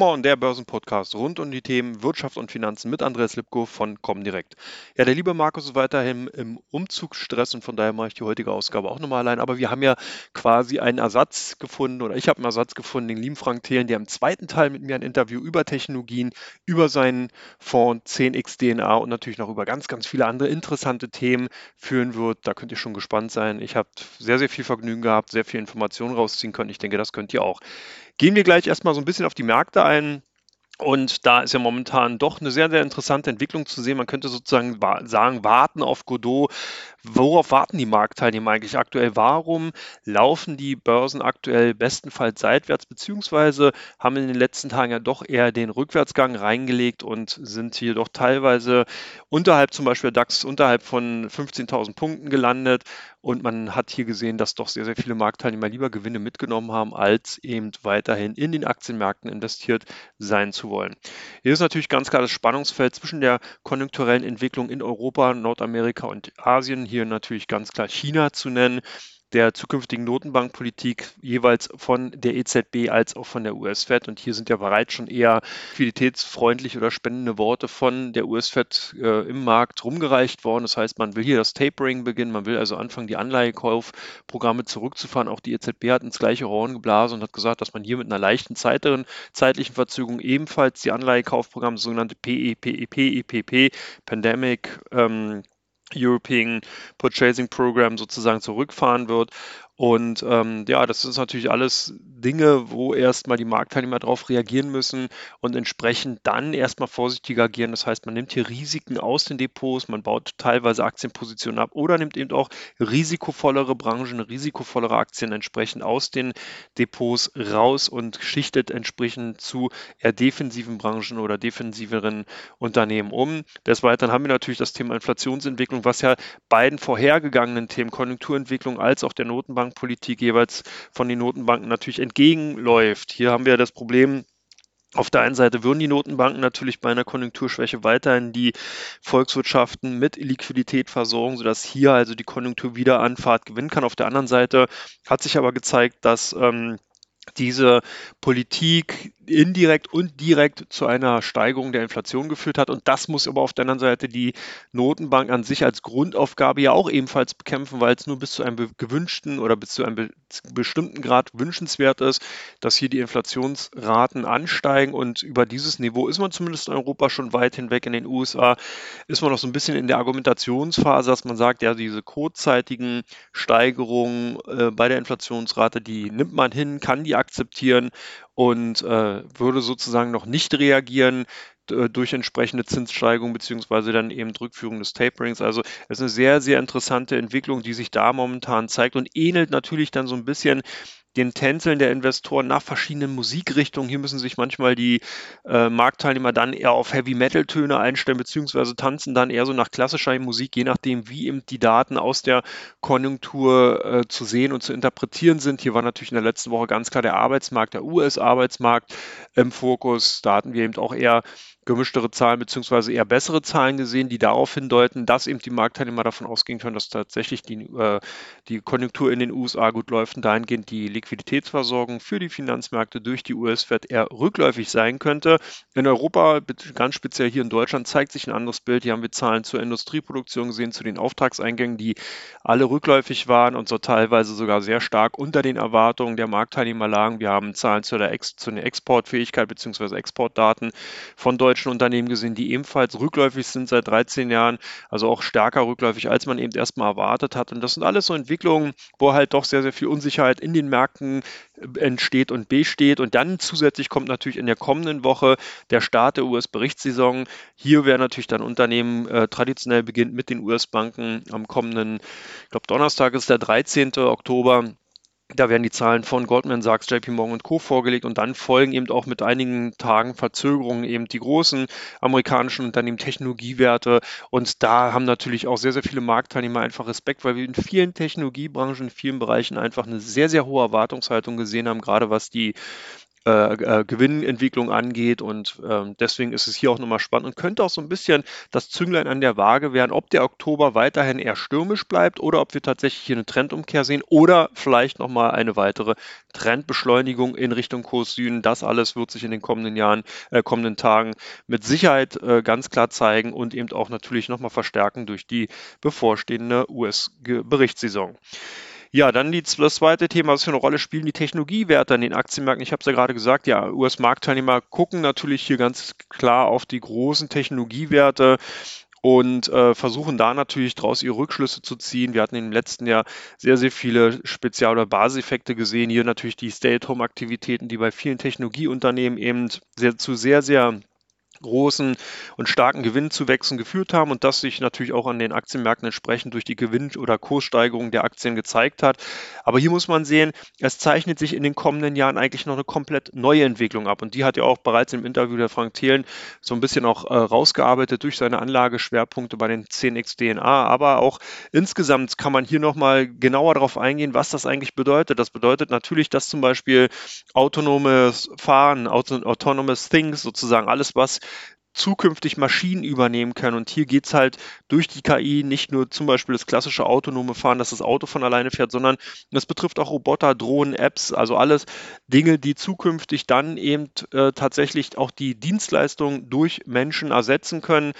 On, der Börsenpodcast rund um die Themen Wirtschaft und Finanzen mit Andreas Lipko von Comdirect. Ja, der liebe Markus ist weiterhin im Umzugsstress und von daher mache ich die heutige Ausgabe auch nochmal allein. Aber wir haben ja quasi einen Ersatz gefunden oder ich habe einen Ersatz gefunden, den lieben Frank Thelen, der im zweiten Teil mit mir ein Interview über Technologien, über seinen Fonds 10x DNA und natürlich noch über ganz, ganz viele andere interessante Themen führen wird. Da könnt ihr schon gespannt sein. Ich habe sehr, sehr viel Vergnügen gehabt, sehr viel Informationen rausziehen können. Ich denke, das könnt ihr auch. Gehen wir gleich erstmal so ein bisschen auf die Märkte ein. Und da ist ja momentan doch eine sehr, sehr interessante Entwicklung zu sehen. Man könnte sozusagen sagen, warten auf Godot. Worauf warten die Marktteilnehmer eigentlich aktuell? Warum laufen die Börsen aktuell bestenfalls seitwärts, beziehungsweise haben in den letzten Tagen ja doch eher den Rückwärtsgang reingelegt und sind hier doch teilweise unterhalb, zum Beispiel DAX, unterhalb von 15.000 Punkten gelandet. Und man hat hier gesehen, dass doch sehr, sehr viele Marktteilnehmer lieber Gewinne mitgenommen haben, als eben weiterhin in den Aktienmärkten investiert sein zu wollen. Hier ist natürlich ganz klar das Spannungsfeld zwischen der konjunkturellen Entwicklung in Europa, Nordamerika und Asien. Hier natürlich ganz klar China zu nennen der zukünftigen Notenbankpolitik jeweils von der EZB als auch von der US-Fed. Und hier sind ja bereits schon eher liquiditätsfreundliche oder spendende Worte von der US-Fed äh, im Markt rumgereicht worden. Das heißt, man will hier das Tapering beginnen, man will also anfangen, die Anleihekaufprogramme zurückzufahren. Auch die EZB hat ins gleiche Horn geblasen und hat gesagt, dass man hier mit einer leichten zeiteren, zeitlichen Verzögerung ebenfalls die Anleihekaufprogramme, sogenannte PEPEP, PEPP, Pandemic ähm, European Purchasing Program sozusagen zurückfahren wird. Und ähm, ja, das ist natürlich alles Dinge, wo erstmal die Marktteilnehmer darauf reagieren müssen und entsprechend dann erstmal vorsichtiger agieren. Das heißt, man nimmt hier Risiken aus den Depots, man baut teilweise Aktienpositionen ab oder nimmt eben auch risikovollere Branchen, risikovollere Aktien entsprechend aus den Depots raus und schichtet entsprechend zu eher defensiven Branchen oder defensiveren Unternehmen um. Des Weiteren haben wir natürlich das Thema Inflationsentwicklung, was ja beiden vorhergegangenen Themen, Konjunkturentwicklung als auch der Notenbankpolitik jeweils von den Notenbanken natürlich entgegenläuft. Hier haben wir das Problem, auf der einen Seite würden die Notenbanken natürlich bei einer Konjunkturschwäche weiterhin die Volkswirtschaften mit Liquidität versorgen, sodass hier also die Konjunktur wieder an Fahrt gewinnen kann. Auf der anderen Seite hat sich aber gezeigt, dass ähm, diese Politik indirekt und direkt zu einer Steigerung der Inflation geführt hat. Und das muss aber auf der anderen Seite die Notenbank an sich als Grundaufgabe ja auch ebenfalls bekämpfen, weil es nur bis zu einem gewünschten oder bis zu einem be bestimmten Grad wünschenswert ist, dass hier die Inflationsraten ansteigen. Und über dieses Niveau ist man zumindest in Europa schon weit hinweg. In den USA ist man noch so ein bisschen in der Argumentationsphase, dass man sagt, ja, diese kurzzeitigen Steigerungen äh, bei der Inflationsrate, die nimmt man hin, kann die akzeptieren und äh, würde sozusagen noch nicht reagieren äh, durch entsprechende Zinssteigerung beziehungsweise dann eben Rückführung des Taperings. Also es ist eine sehr, sehr interessante Entwicklung, die sich da momentan zeigt und ähnelt natürlich dann so ein bisschen den Tänzeln der Investoren nach verschiedenen Musikrichtungen. Hier müssen sich manchmal die äh, Marktteilnehmer dann eher auf Heavy-Metal-Töne einstellen, beziehungsweise tanzen dann eher so nach klassischer Musik, je nachdem, wie eben die Daten aus der Konjunktur äh, zu sehen und zu interpretieren sind. Hier war natürlich in der letzten Woche ganz klar der Arbeitsmarkt, der US-Arbeitsmarkt im Fokus. Da hatten wir eben auch eher gemischtere Zahlen beziehungsweise eher bessere Zahlen gesehen, die darauf hindeuten, dass eben die Marktteilnehmer davon ausgehen können, dass tatsächlich die, äh, die Konjunktur in den USA gut läuft und dahingehend die Liquiditätsversorgung für die Finanzmärkte durch die US-Fed eher rückläufig sein könnte. In Europa, ganz speziell hier in Deutschland, zeigt sich ein anderes Bild. Hier haben wir Zahlen zur Industrieproduktion gesehen, zu den Auftragseingängen, die alle rückläufig waren und so teilweise sogar sehr stark unter den Erwartungen der Marktteilnehmer lagen. Wir haben Zahlen zu der, Ex zu der Exportfähigkeit bzw. Exportdaten von Deutschland deutschen Unternehmen gesehen, die ebenfalls rückläufig sind seit 13 Jahren, also auch stärker rückläufig, als man eben erstmal erwartet hat. Und das sind alles so Entwicklungen, wo halt doch sehr, sehr viel Unsicherheit in den Märkten äh, entsteht und besteht. Und dann zusätzlich kommt natürlich in der kommenden Woche der Start der US-Berichtssaison. Hier wäre natürlich dann Unternehmen äh, traditionell beginnt mit den US-Banken am kommenden, ich glaube Donnerstag ist der 13. Oktober da werden die Zahlen von Goldman Sachs, JP Morgan und Co. vorgelegt und dann folgen eben auch mit einigen Tagen Verzögerungen eben die großen amerikanischen Unternehmen, Technologiewerte. Und da haben natürlich auch sehr, sehr viele Marktteilnehmer einfach Respekt, weil wir in vielen Technologiebranchen, in vielen Bereichen einfach eine sehr, sehr hohe Erwartungshaltung gesehen haben, gerade was die äh, äh, Gewinnentwicklung angeht. Und ähm, deswegen ist es hier auch nochmal spannend und könnte auch so ein bisschen das Zünglein an der Waage werden, ob der Oktober weiterhin eher stürmisch bleibt oder ob wir tatsächlich hier eine Trendumkehr sehen oder vielleicht nochmal eine weitere Trendbeschleunigung in Richtung Kurs Süden. Das alles wird sich in den kommenden Jahren, äh, kommenden Tagen mit Sicherheit äh, ganz klar zeigen und eben auch natürlich nochmal verstärken durch die bevorstehende US-Berichtssaison. Ja, dann die, das zweite Thema, was für eine Rolle spielen die Technologiewerte an den Aktienmärkten? Ich habe es ja gerade gesagt, ja, US-Marktteilnehmer gucken natürlich hier ganz klar auf die großen Technologiewerte und äh, versuchen da natürlich daraus ihre Rückschlüsse zu ziehen. Wir hatten im letzten Jahr sehr, sehr viele Spezial- oder Basiseffekte gesehen. Hier natürlich die Stay-at-Home-Aktivitäten, die bei vielen Technologieunternehmen eben sehr, zu sehr, sehr großen und starken Gewinnzuwächsen geführt haben und das sich natürlich auch an den Aktienmärkten entsprechend durch die Gewinn- oder Kurssteigerung der Aktien gezeigt hat. Aber hier muss man sehen, es zeichnet sich in den kommenden Jahren eigentlich noch eine komplett neue Entwicklung ab und die hat ja auch bereits im Interview der Frank Thelen so ein bisschen auch äh, rausgearbeitet durch seine Anlageschwerpunkte bei den 10x DNA, aber auch insgesamt kann man hier nochmal genauer darauf eingehen, was das eigentlich bedeutet. Das bedeutet natürlich, dass zum Beispiel autonomes Fahren, autonomous Things sozusagen, alles was zukünftig Maschinen übernehmen können. Und hier geht es halt durch die KI nicht nur zum Beispiel das klassische autonome Fahren, dass das Auto von alleine fährt, sondern das betrifft auch Roboter, Drohnen, Apps, also alles Dinge, die zukünftig dann eben äh, tatsächlich auch die Dienstleistung durch Menschen ersetzen können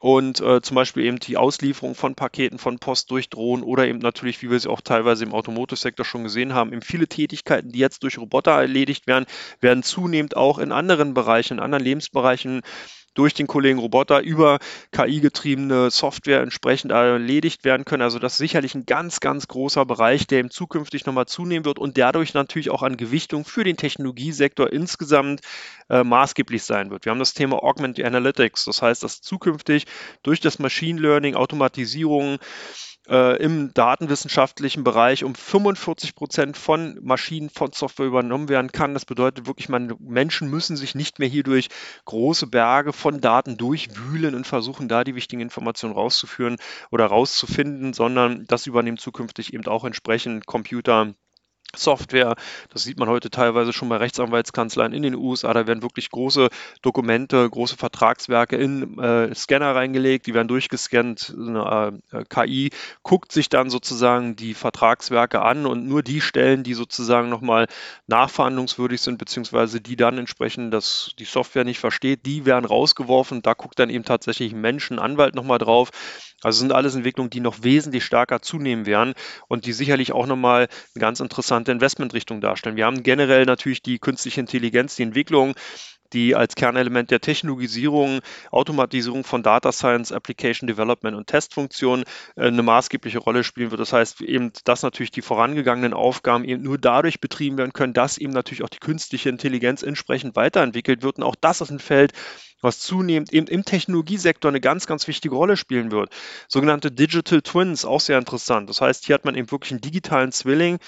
und äh, zum Beispiel eben die Auslieferung von Paketen von Post durch Drohnen oder eben natürlich, wie wir es auch teilweise im Automotive-Sektor schon gesehen haben, eben viele Tätigkeiten, die jetzt durch Roboter erledigt werden, werden zunehmend auch in anderen Bereichen, in anderen Lebensbereichen durch den Kollegen Roboter über KI-getriebene Software entsprechend erledigt werden können. Also das ist sicherlich ein ganz, ganz großer Bereich, der im zukünftig nochmal zunehmen wird und dadurch natürlich auch an Gewichtung für den Technologiesektor insgesamt äh, maßgeblich sein wird. Wir haben das Thema Augmented Analytics, das heißt, dass zukünftig durch das Machine Learning, Automatisierung, äh, im datenwissenschaftlichen Bereich um 45 Prozent von Maschinen, von Software übernommen werden kann. Das bedeutet wirklich, man, Menschen müssen sich nicht mehr hier durch große Berge von Daten durchwühlen und versuchen, da die wichtigen Informationen rauszuführen oder rauszufinden, sondern das übernehmen zukünftig eben auch entsprechend Computer Software. Das sieht man heute teilweise schon bei Rechtsanwaltskanzleien in den USA. Da werden wirklich große Dokumente, große Vertragswerke in äh, Scanner reingelegt, die werden durchgescannt. Eine äh, KI guckt sich dann sozusagen die Vertragswerke an und nur die Stellen, die sozusagen nochmal nachverhandlungswürdig sind, beziehungsweise die dann entsprechend dass die Software nicht versteht, die werden rausgeworfen. Da guckt dann eben tatsächlich ein Mensch, ein Anwalt nochmal drauf. Also sind alles Entwicklungen, die noch wesentlich stärker zunehmen werden und die sicherlich auch nochmal eine ganz interessante Investmentrichtung darstellen. Wir haben generell natürlich die künstliche Intelligenz, die Entwicklung, die als Kernelement der Technologisierung, Automatisierung von Data Science, Application Development und Testfunktionen äh, eine maßgebliche Rolle spielen wird. Das heißt eben, dass natürlich die vorangegangenen Aufgaben eben nur dadurch betrieben werden können, dass eben natürlich auch die künstliche Intelligenz entsprechend weiterentwickelt wird. Und auch das ist ein Feld, was zunehmend eben im Technologiesektor eine ganz, ganz wichtige Rolle spielen wird. Sogenannte Digital Twins, auch sehr interessant. Das heißt, hier hat man eben wirklich einen digitalen Zwilling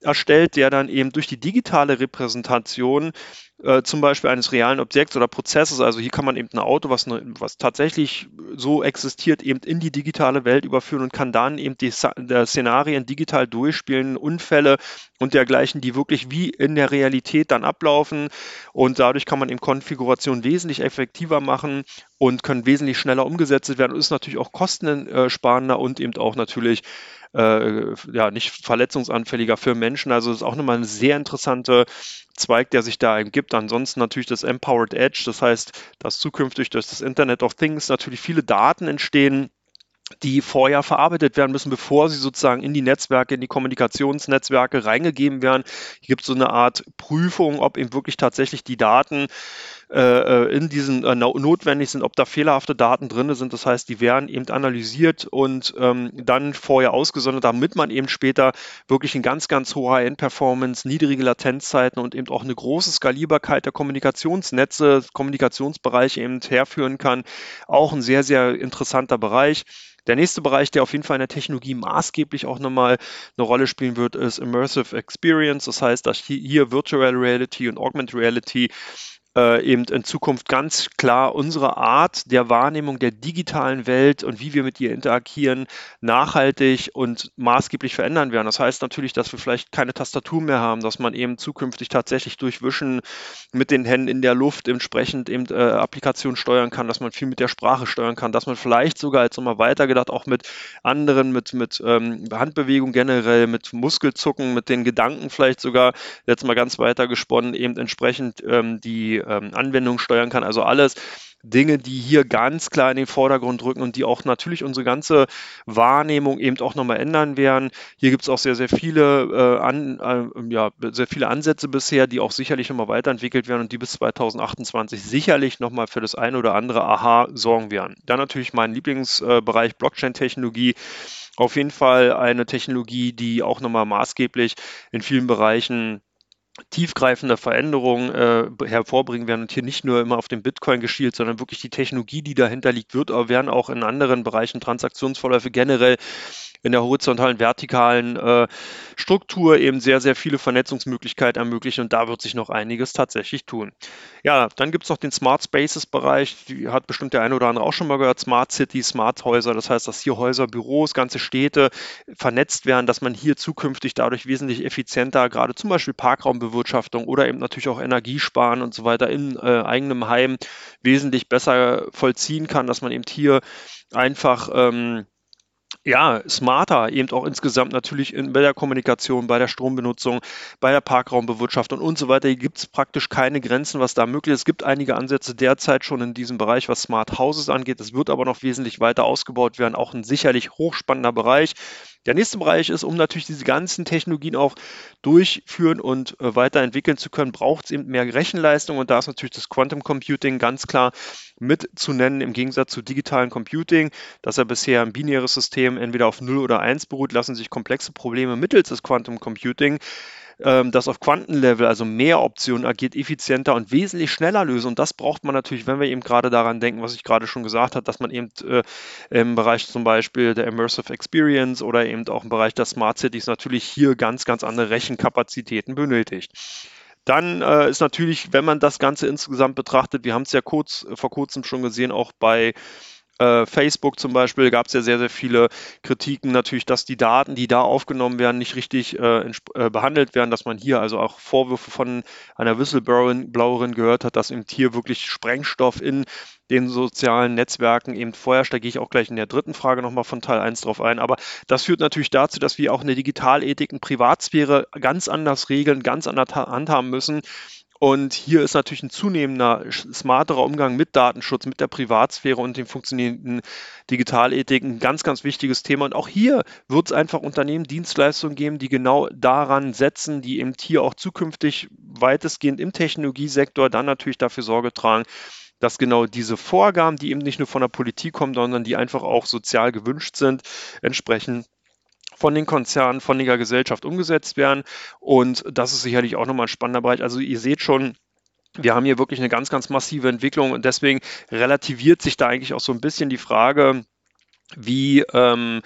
erstellt, der dann eben durch die digitale Repräsentation äh, zum Beispiel eines realen Objekts oder Prozesses. Also hier kann man eben ein Auto, was, ne, was tatsächlich so existiert, eben in die digitale Welt überführen und kann dann eben die Szenarien digital durchspielen, Unfälle und dergleichen, die wirklich wie in der Realität dann ablaufen. Und dadurch kann man eben Konfiguration wesentlich effektiver machen und können wesentlich schneller umgesetzt werden und ist natürlich auch kostensparender und eben auch natürlich äh, ja, nicht verletzungsanfälliger für Menschen. Also ist auch nochmal eine sehr interessante Zweig, der sich da gibt. Ansonsten natürlich das Empowered Edge, das heißt, dass zukünftig durch das Internet of Things natürlich viele Daten entstehen, die vorher verarbeitet werden müssen, bevor sie sozusagen in die Netzwerke, in die Kommunikationsnetzwerke reingegeben werden. Hier gibt es so eine Art Prüfung, ob eben wirklich tatsächlich die Daten äh, äh in diesen äh, notwendig sind, ob da fehlerhafte Daten drin sind. Das heißt, die werden eben analysiert und ähm, dann vorher ausgesondert, damit man eben später wirklich eine ganz, ganz hohe High-End-Performance, niedrige Latenzzeiten und eben auch eine große Skalierbarkeit der Kommunikationsnetze, Kommunikationsbereiche eben herführen kann. Auch ein sehr, sehr interessanter Bereich. Der nächste Bereich, der auf jeden Fall in der Technologie maßgeblich auch nochmal eine Rolle spielen wird, ist Immersive Experience. Das heißt, dass hier Virtual Reality und Augmented Reality äh, eben in Zukunft ganz klar unsere Art der Wahrnehmung der digitalen Welt und wie wir mit ihr interagieren, nachhaltig und maßgeblich verändern werden. Das heißt natürlich, dass wir vielleicht keine Tastatur mehr haben, dass man eben zukünftig tatsächlich durch Wischen mit den Händen in der Luft entsprechend eben äh, Applikationen steuern kann, dass man viel mit der Sprache steuern kann, dass man vielleicht sogar jetzt nochmal weitergedacht auch mit anderen, mit, mit ähm, Handbewegung generell, mit Muskelzucken, mit den Gedanken vielleicht sogar, jetzt mal ganz weiter gesponnen, eben entsprechend ähm, die ähm, Anwendungen steuern kann. Also alles Dinge, die hier ganz klar in den Vordergrund rücken und die auch natürlich unsere ganze Wahrnehmung eben auch nochmal ändern werden. Hier gibt es auch sehr, sehr viele, äh, an, äh, ja, sehr viele Ansätze bisher, die auch sicherlich nochmal weiterentwickelt werden und die bis 2028 sicherlich nochmal für das eine oder andere Aha sorgen werden. Dann natürlich mein Lieblingsbereich Blockchain-Technologie. Auf jeden Fall eine Technologie, die auch nochmal maßgeblich in vielen Bereichen tiefgreifende Veränderungen äh, hervorbringen werden und hier nicht nur immer auf den Bitcoin geschielt, sondern wirklich die Technologie, die dahinter liegt, wird aber werden auch in anderen Bereichen Transaktionsverläufe generell in der horizontalen, vertikalen äh, Struktur eben sehr, sehr viele Vernetzungsmöglichkeiten ermöglichen und da wird sich noch einiges tatsächlich tun. Ja, dann gibt es noch den Smart Spaces Bereich, die hat bestimmt der eine oder andere auch schon mal gehört, Smart City, Smart Häuser, das heißt, dass hier Häuser, Büros, ganze Städte vernetzt werden, dass man hier zukünftig dadurch wesentlich effizienter, gerade zum Beispiel Parkraumbewirtschaftung oder eben natürlich auch Energiesparen und so weiter in äh, eigenem Heim wesentlich besser vollziehen kann, dass man eben hier einfach ähm, ja, smarter, eben auch insgesamt natürlich in, bei der Kommunikation, bei der Strombenutzung, bei der Parkraumbewirtschaftung und so weiter. Hier gibt es praktisch keine Grenzen, was da möglich ist. Es gibt einige Ansätze derzeit schon in diesem Bereich, was Smart Houses angeht. Es wird aber noch wesentlich weiter ausgebaut werden. Auch ein sicherlich hochspannender Bereich. Der nächste Bereich ist, um natürlich diese ganzen Technologien auch durchführen und äh, weiterentwickeln zu können, braucht es eben mehr Rechenleistung und da ist natürlich das Quantum Computing ganz klar mit zu nennen im Gegensatz zu digitalen Computing, dass ja bisher ein binäres System entweder auf 0 oder 1 beruht, lassen sich komplexe Probleme mittels des Quantum Computing das auf Quantenlevel, also mehr Optionen agiert, effizienter und wesentlich schneller lösen. Und das braucht man natürlich, wenn wir eben gerade daran denken, was ich gerade schon gesagt habe, dass man eben äh, im Bereich zum Beispiel der Immersive Experience oder eben auch im Bereich der Smart Cities natürlich hier ganz, ganz andere Rechenkapazitäten benötigt. Dann äh, ist natürlich, wenn man das Ganze insgesamt betrachtet, wir haben es ja kurz, vor kurzem schon gesehen, auch bei äh, Facebook zum Beispiel gab es ja sehr, sehr viele Kritiken natürlich, dass die Daten, die da aufgenommen werden, nicht richtig äh, äh, behandelt werden, dass man hier also auch Vorwürfe von einer Whistleblowerin gehört hat, dass eben hier wirklich Sprengstoff in den sozialen Netzwerken eben vorherrscht. Da gehe ich auch gleich in der dritten Frage nochmal von Teil 1 drauf ein. Aber das führt natürlich dazu, dass wir auch eine Digitalethik und Privatsphäre ganz anders regeln, ganz anders handhaben müssen. Und hier ist natürlich ein zunehmender, smarterer Umgang mit Datenschutz, mit der Privatsphäre und den funktionierenden Digitalethiken ein ganz, ganz wichtiges Thema. Und auch hier wird es einfach Unternehmen, Dienstleistungen geben, die genau daran setzen, die eben hier auch zukünftig weitestgehend im Technologiesektor dann natürlich dafür Sorge tragen, dass genau diese Vorgaben, die eben nicht nur von der Politik kommen, sondern die einfach auch sozial gewünscht sind, entsprechend von den Konzernen, von der Gesellschaft umgesetzt werden. Und das ist sicherlich auch nochmal ein spannender Bereich. Also ihr seht schon, wir haben hier wirklich eine ganz, ganz massive Entwicklung und deswegen relativiert sich da eigentlich auch so ein bisschen die Frage, wie ähm,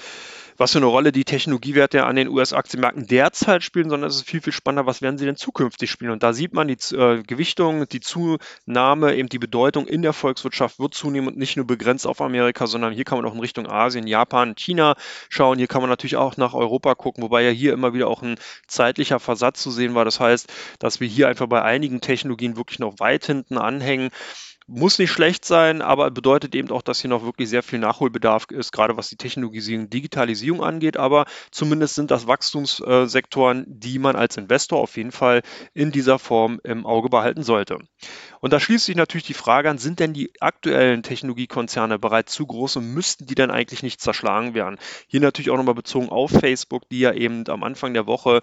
was für eine Rolle die Technologiewerte an den US-Aktienmärkten derzeit spielen, sondern es ist viel, viel spannender, was werden sie denn zukünftig spielen. Und da sieht man die äh, Gewichtung, die Zunahme, eben die Bedeutung in der Volkswirtschaft wird zunehmen und nicht nur begrenzt auf Amerika, sondern hier kann man auch in Richtung Asien, Japan, China schauen. Hier kann man natürlich auch nach Europa gucken, wobei ja hier immer wieder auch ein zeitlicher Versatz zu sehen war. Das heißt, dass wir hier einfach bei einigen Technologien wirklich noch weit hinten anhängen muss nicht schlecht sein, aber bedeutet eben auch, dass hier noch wirklich sehr viel Nachholbedarf ist, gerade was die Technologisierung, Digitalisierung angeht. Aber zumindest sind das Wachstumssektoren, die man als Investor auf jeden Fall in dieser Form im Auge behalten sollte. Und da schließt sich natürlich die Frage an, sind denn die aktuellen Technologiekonzerne bereits zu groß und müssten die dann eigentlich nicht zerschlagen werden? Hier natürlich auch nochmal bezogen auf Facebook, die ja eben am Anfang der Woche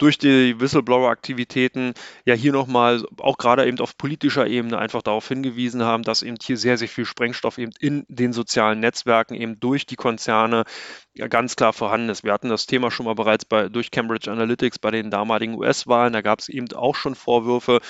durch die Whistleblower-Aktivitäten ja hier nochmal auch gerade eben auf politischer Ebene einfach darauf hingewiesen haben, dass eben hier sehr, sehr viel Sprengstoff eben in den sozialen Netzwerken eben durch die Konzerne ja ganz klar vorhanden ist. Wir hatten das Thema schon mal bereits bei, durch Cambridge Analytics bei den damaligen US-Wahlen. Da gab es eben auch schon Vorwürfe,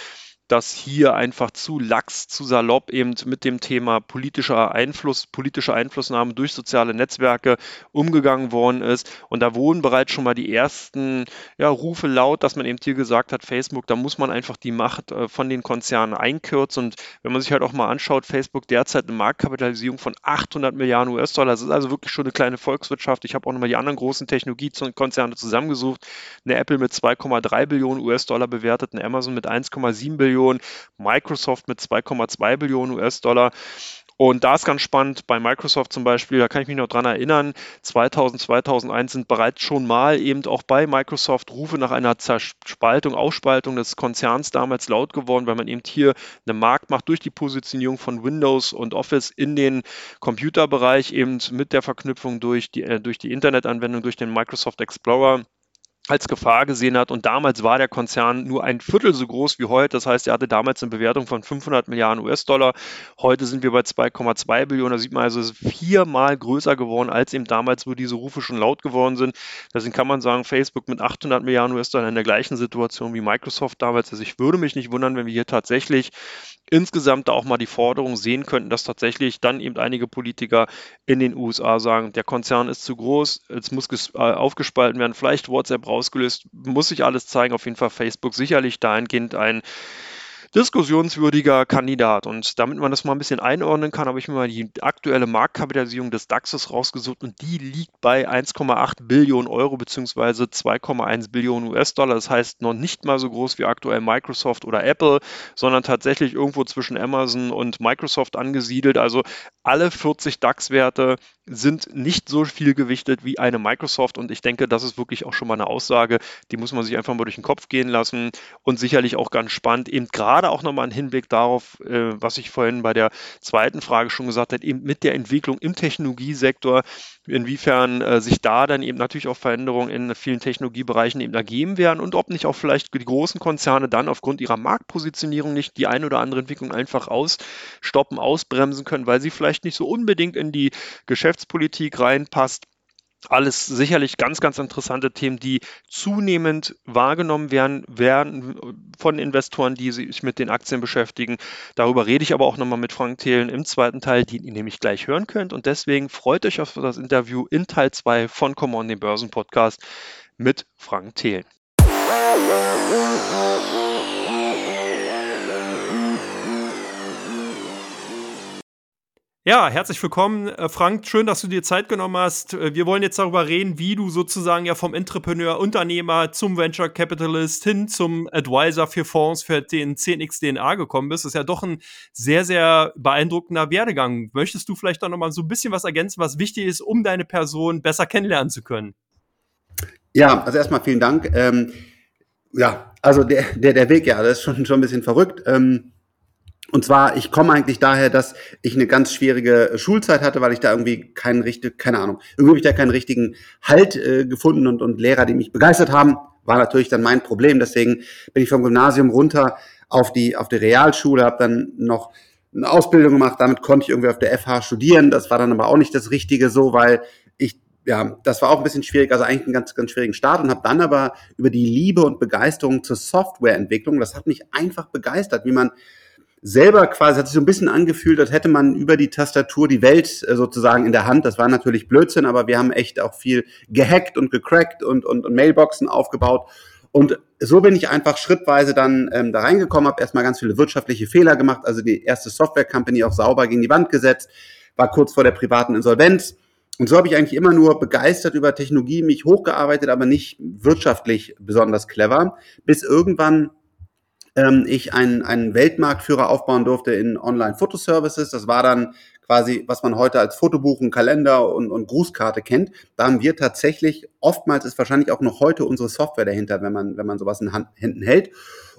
dass hier einfach zu lax, zu salopp eben mit dem Thema politischer Einfluss, politische Einflussnahme durch soziale Netzwerke umgegangen worden ist. Und da wurden bereits schon mal die ersten ja, Rufe laut, dass man eben hier gesagt hat, Facebook, da muss man einfach die Macht äh, von den Konzernen einkürzen. Und wenn man sich halt auch mal anschaut, Facebook derzeit eine Marktkapitalisierung von 800 Milliarden US-Dollar. Das ist also wirklich schon eine kleine Volkswirtschaft. Ich habe auch nochmal die anderen großen Technologiekonzerne zusammengesucht. Eine Apple mit 2,3 Billionen US-Dollar bewertet, eine Amazon mit 1,7 Billionen, Microsoft mit 2,2 Billionen US-Dollar. Und da ist ganz spannend, bei Microsoft zum Beispiel, da kann ich mich noch dran erinnern, 2000, 2001 sind bereits schon mal eben auch bei Microsoft Rufe nach einer Zerspaltung, Ausspaltung des Konzerns damals laut geworden, weil man eben hier eine Marktmacht durch die Positionierung von Windows und Office in den Computerbereich eben mit der Verknüpfung durch die, äh, durch die Internetanwendung, durch den Microsoft Explorer als Gefahr gesehen hat. Und damals war der Konzern nur ein Viertel so groß wie heute. Das heißt, er hatte damals eine Bewertung von 500 Milliarden US-Dollar. Heute sind wir bei 2,2 Billionen. Da sieht man also, es ist viermal größer geworden, als eben damals, wo diese Rufe schon laut geworden sind. Deswegen kann man sagen, Facebook mit 800 Milliarden US-Dollar in der gleichen Situation wie Microsoft damals. Also ich würde mich nicht wundern, wenn wir hier tatsächlich insgesamt da auch mal die Forderung sehen könnten, dass tatsächlich dann eben einige Politiker in den USA sagen, der Konzern ist zu groß, es muss äh, aufgespalten werden, vielleicht WhatsApp rausgelöst, muss sich alles zeigen. Auf jeden Fall Facebook sicherlich dahingehend ein diskussionswürdiger Kandidat. Und damit man das mal ein bisschen einordnen kann, habe ich mir mal die aktuelle Marktkapitalisierung des DAXes rausgesucht und die liegt bei 1,8 Billionen Euro bzw. 2,1 Billionen US-Dollar. Das heißt noch nicht mal so groß wie aktuell Microsoft oder Apple, sondern tatsächlich irgendwo zwischen Amazon und Microsoft angesiedelt. Also alle 40 DAX-Werte sind nicht so viel gewichtet wie eine Microsoft und ich denke, das ist wirklich auch schon mal eine Aussage, die muss man sich einfach mal durch den Kopf gehen lassen und sicherlich auch ganz spannend, eben gerade auch nochmal ein Hinblick darauf, äh, was ich vorhin bei der zweiten Frage schon gesagt habe, eben mit der Entwicklung im Technologiesektor, inwiefern äh, sich da dann eben natürlich auch Veränderungen in vielen Technologiebereichen eben ergeben werden und ob nicht auch vielleicht die großen Konzerne dann aufgrund ihrer Marktpositionierung nicht die eine oder andere Entwicklung einfach ausstoppen, ausbremsen können, weil sie vielleicht nicht so unbedingt in die Geschäftspolitik reinpasst alles sicherlich ganz, ganz interessante Themen, die zunehmend wahrgenommen werden, werden von Investoren, die sich mit den Aktien beschäftigen. Darüber rede ich aber auch nochmal mit Frank Thelen im zweiten Teil, den ihr nämlich gleich hören könnt. Und deswegen freut euch auf das Interview in Teil 2 von Come On, dem Börsenpodcast mit Frank Thelen. Ja, herzlich willkommen, äh, Frank. Schön, dass du dir Zeit genommen hast. Äh, wir wollen jetzt darüber reden, wie du sozusagen ja vom Entrepreneur, Unternehmer zum Venture Capitalist hin zum Advisor für Fonds für den 10x DNA gekommen bist. Das ist ja doch ein sehr, sehr beeindruckender Werdegang. Möchtest du vielleicht auch noch mal so ein bisschen was ergänzen, was wichtig ist, um deine Person besser kennenlernen zu können? Ja, also erstmal vielen Dank. Ähm, ja, also der, der, der Weg, ja, das ist schon, schon ein bisschen verrückt. Ähm, und zwar, ich komme eigentlich daher, dass ich eine ganz schwierige Schulzeit hatte, weil ich da irgendwie keinen richtig, keine Ahnung, irgendwie habe ich da keinen richtigen Halt äh, gefunden und, und Lehrer, die mich begeistert haben, war natürlich dann mein Problem. Deswegen bin ich vom Gymnasium runter auf die, auf die Realschule, habe dann noch eine Ausbildung gemacht, damit konnte ich irgendwie auf der FH studieren. Das war dann aber auch nicht das Richtige so, weil ich ja, das war auch ein bisschen schwierig, also eigentlich einen ganz, ganz schwierigen Start und habe dann aber über die Liebe und Begeisterung zur Softwareentwicklung, das hat mich einfach begeistert, wie man selber quasi, hat sich so ein bisschen angefühlt, als hätte man über die Tastatur die Welt äh, sozusagen in der Hand. Das war natürlich Blödsinn, aber wir haben echt auch viel gehackt und gecrackt und, und, und Mailboxen aufgebaut. Und so bin ich einfach schrittweise dann ähm, da reingekommen, habe erstmal ganz viele wirtschaftliche Fehler gemacht, also die erste Software-Company auch sauber gegen die Wand gesetzt, war kurz vor der privaten Insolvenz. Und so habe ich eigentlich immer nur begeistert über Technologie mich hochgearbeitet, aber nicht wirtschaftlich besonders clever, bis irgendwann ähm, ich einen, einen Weltmarktführer aufbauen durfte in Online-Fotoservices. Das war dann quasi, was man heute als Fotobuchen, Kalender und, und Grußkarte kennt. Da haben wir tatsächlich, oftmals ist wahrscheinlich auch noch heute unsere Software dahinter, wenn man, wenn man sowas in Hand, Händen hält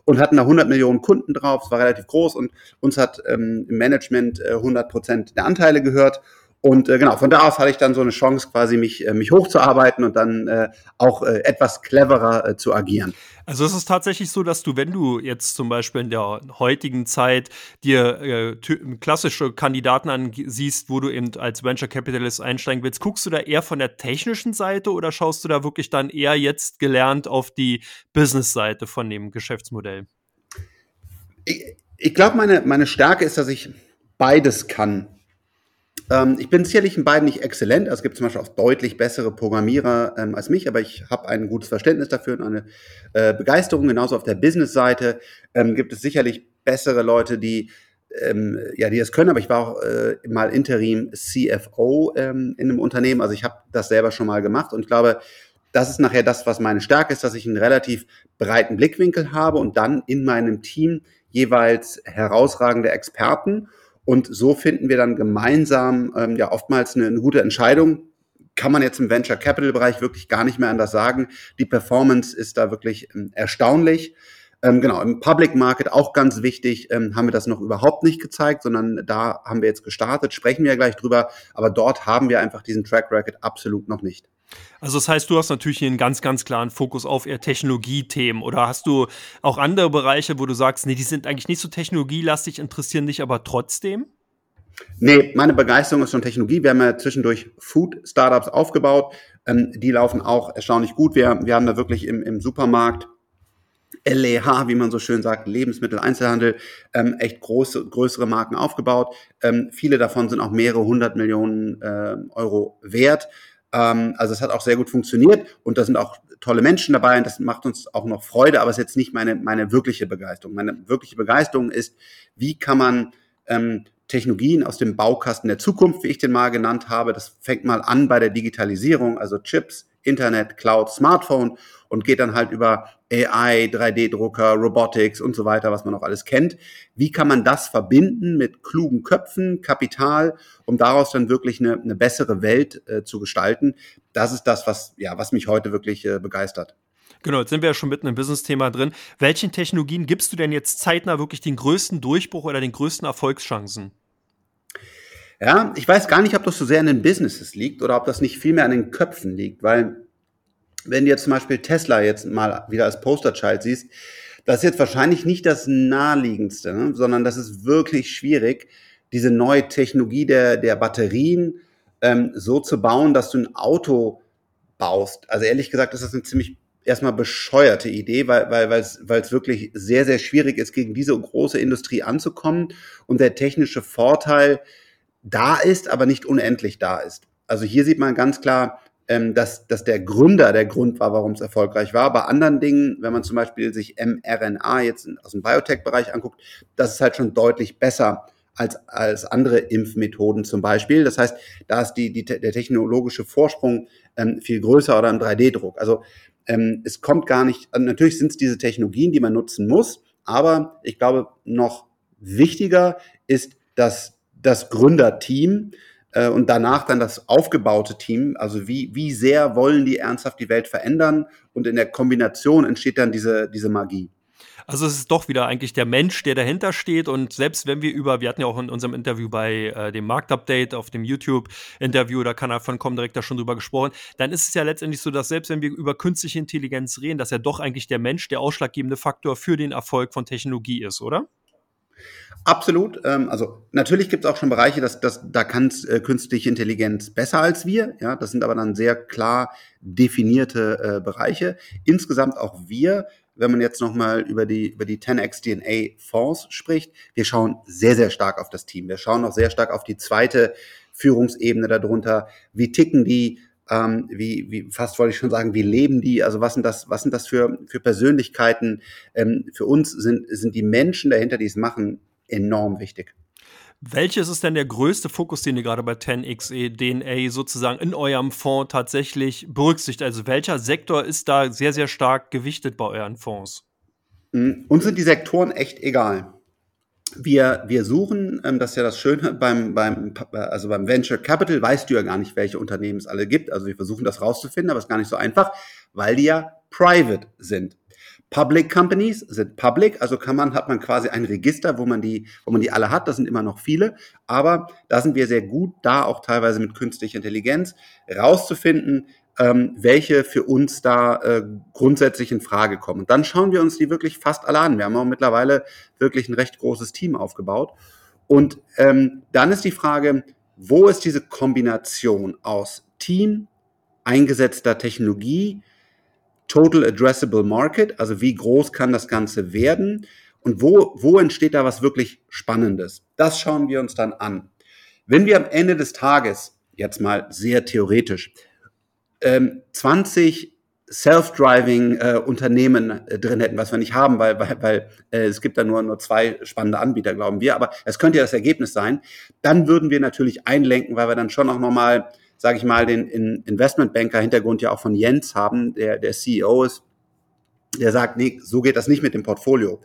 und hatten da 100 Millionen Kunden drauf. Es war relativ groß und uns hat ähm, im Management äh, 100 Prozent der Anteile gehört. Und äh, genau, von da aus hatte ich dann so eine Chance, quasi mich, äh, mich hochzuarbeiten und dann äh, auch äh, etwas cleverer äh, zu agieren. Also es ist tatsächlich so, dass du, wenn du jetzt zum Beispiel in der heutigen Zeit dir äh, klassische Kandidaten ansiehst, wo du eben als Venture Capitalist einsteigen willst, guckst du da eher von der technischen Seite oder schaust du da wirklich dann eher jetzt gelernt auf die Business-Seite von dem Geschäftsmodell? Ich, ich glaube, meine, meine Stärke ist, dass ich beides kann. Ähm, ich bin sicherlich in beiden nicht exzellent. Also es gibt zum Beispiel auch deutlich bessere Programmierer ähm, als mich, aber ich habe ein gutes Verständnis dafür und eine äh, Begeisterung. Genauso auf der Business-Seite ähm, gibt es sicherlich bessere Leute, die ähm, ja, die das können, aber ich war auch äh, mal Interim CFO ähm, in einem Unternehmen. Also ich habe das selber schon mal gemacht und ich glaube, das ist nachher das, was meine Stärke ist, dass ich einen relativ breiten Blickwinkel habe und dann in meinem Team jeweils herausragende Experten. Und so finden wir dann gemeinsam ähm, ja oftmals eine, eine gute Entscheidung. Kann man jetzt im Venture Capital Bereich wirklich gar nicht mehr anders sagen. Die Performance ist da wirklich ähm, erstaunlich. Ähm, genau, im Public Market auch ganz wichtig, ähm, haben wir das noch überhaupt nicht gezeigt, sondern da haben wir jetzt gestartet, sprechen wir ja gleich drüber, aber dort haben wir einfach diesen Track Record absolut noch nicht. Also das heißt, du hast natürlich hier einen ganz, ganz klaren Fokus auf eher Technologiethemen oder hast du auch andere Bereiche, wo du sagst, nee, die sind eigentlich nicht so technologielastig, interessieren dich aber trotzdem? Nee, meine Begeisterung ist schon Technologie. Wir haben ja zwischendurch Food-Startups aufgebaut. Ähm, die laufen auch erstaunlich gut. Wir, wir haben da wirklich im, im Supermarkt LEH, wie man so schön sagt, Lebensmitteleinzelhandel, ähm, echt große, größere Marken aufgebaut. Ähm, viele davon sind auch mehrere hundert Millionen äh, Euro wert. Ähm, also es hat auch sehr gut funktioniert und da sind auch tolle Menschen dabei und das macht uns auch noch Freude, aber es ist jetzt nicht meine, meine wirkliche Begeisterung. Meine wirkliche Begeisterung ist, wie kann man ähm, Technologien aus dem Baukasten der Zukunft, wie ich den mal genannt habe, das fängt mal an bei der Digitalisierung, also Chips, Internet, Cloud, Smartphone und geht dann halt über AI, 3D-Drucker, Robotics und so weiter, was man auch alles kennt. Wie kann man das verbinden mit klugen Köpfen, Kapital, um daraus dann wirklich eine, eine bessere Welt äh, zu gestalten? Das ist das, was, ja, was mich heute wirklich äh, begeistert. Genau, jetzt sind wir ja schon mitten im Business-Thema drin. Welchen Technologien gibst du denn jetzt zeitnah wirklich den größten Durchbruch oder den größten Erfolgschancen? Ja, ich weiß gar nicht, ob das so sehr an den Businesses liegt oder ob das nicht viel mehr an den Köpfen liegt, weil wenn du jetzt zum Beispiel Tesla jetzt mal wieder als Posterchild siehst, das ist jetzt wahrscheinlich nicht das naheliegendste, ne? sondern das ist wirklich schwierig, diese neue Technologie der, der Batterien ähm, so zu bauen, dass du ein Auto baust. Also ehrlich gesagt ist das eine ziemlich erstmal bescheuerte Idee, weil weil weil es wirklich sehr sehr schwierig ist, gegen diese große Industrie anzukommen und der technische Vorteil da ist, aber nicht unendlich da ist. Also hier sieht man ganz klar, ähm, dass, dass der Gründer der Grund war, warum es erfolgreich war. Bei anderen Dingen, wenn man zum Beispiel sich mRNA jetzt aus dem Biotech-Bereich anguckt, das ist halt schon deutlich besser als, als andere Impfmethoden zum Beispiel. Das heißt, da ist die, die, der technologische Vorsprung ähm, viel größer oder im 3D-Druck. Also ähm, es kommt gar nicht, also natürlich sind es diese Technologien, die man nutzen muss, aber ich glaube, noch wichtiger ist, dass das Gründerteam äh, und danach dann das aufgebaute Team. Also wie, wie sehr wollen die ernsthaft die Welt verändern? Und in der Kombination entsteht dann diese, diese Magie. Also es ist doch wieder eigentlich der Mensch, der dahinter steht. Und selbst wenn wir über, wir hatten ja auch in unserem Interview bei äh, dem Marktupdate auf dem YouTube-Interview, da kann er von Comdirect da schon drüber gesprochen, dann ist es ja letztendlich so, dass selbst wenn wir über künstliche Intelligenz reden, dass ja doch eigentlich der Mensch der ausschlaggebende Faktor für den Erfolg von Technologie ist, oder? Absolut. Ähm, also natürlich gibt es auch schon Bereiche, dass, dass da kann äh, künstliche Intelligenz besser als wir. Ja, das sind aber dann sehr klar definierte äh, Bereiche. Insgesamt auch wir, wenn man jetzt noch mal über die über die 10x DNA Fonds spricht, wir schauen sehr sehr stark auf das Team. Wir schauen auch sehr stark auf die zweite Führungsebene darunter. Wie ticken die? Ähm, wie, wie fast wollte ich schon sagen, wie leben die? Also was sind das, was sind das für, für Persönlichkeiten? Ähm, für uns sind, sind die Menschen dahinter, die es machen, enorm wichtig. Welches ist denn der größte Fokus, den ihr gerade bei 10xe DNA sozusagen in eurem Fonds tatsächlich berücksichtigt? Also welcher Sektor ist da sehr, sehr stark gewichtet bei euren Fonds? Hm, uns sind die Sektoren echt egal. Wir, wir suchen, ähm, das ist ja das Schöne beim, beim, also beim Venture Capital, weißt du ja gar nicht, welche Unternehmen es alle gibt. Also wir versuchen das rauszufinden, aber es ist gar nicht so einfach, weil die ja private sind. Public Companies sind public, also kann man, hat man quasi ein Register, wo man die, wo man die alle hat. Das sind immer noch viele. Aber da sind wir sehr gut, da auch teilweise mit künstlicher Intelligenz rauszufinden, ähm, welche für uns da äh, grundsätzlich in Frage kommen. Und dann schauen wir uns die wirklich fast alle an. Wir haben auch mittlerweile wirklich ein recht großes Team aufgebaut. Und ähm, dann ist die Frage, wo ist diese Kombination aus Team, eingesetzter Technologie, Total Addressable Market, also wie groß kann das Ganze werden Und wo, wo entsteht da was wirklich Spannendes? Das schauen wir uns dann an. Wenn wir am Ende des Tages, jetzt mal sehr theoretisch, ähm, 20 Self-Driving äh, Unternehmen äh, drin hätten, was wir nicht haben, weil, weil, weil äh, es gibt da nur, nur zwei spannende Anbieter, glauben wir. Aber es könnte ja das Ergebnis sein. Dann würden wir natürlich einlenken, weil wir dann schon auch nochmal, sage ich mal, den in Investmentbanker-Hintergrund ja auch von Jens haben, der, der CEO ist, der sagt, nee, so geht das nicht mit dem Portfolio.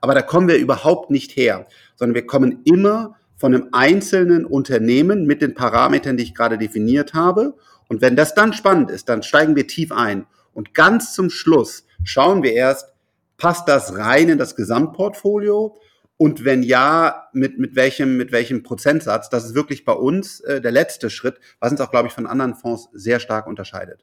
Aber da kommen wir überhaupt nicht her, sondern wir kommen immer von einem einzelnen Unternehmen mit den Parametern, die ich gerade definiert habe. Und wenn das dann spannend ist, dann steigen wir tief ein. Und ganz zum Schluss schauen wir erst, passt das rein in das Gesamtportfolio? Und wenn ja, mit, mit, welchem, mit welchem Prozentsatz? Das ist wirklich bei uns äh, der letzte Schritt, was uns auch, glaube ich, von anderen Fonds sehr stark unterscheidet.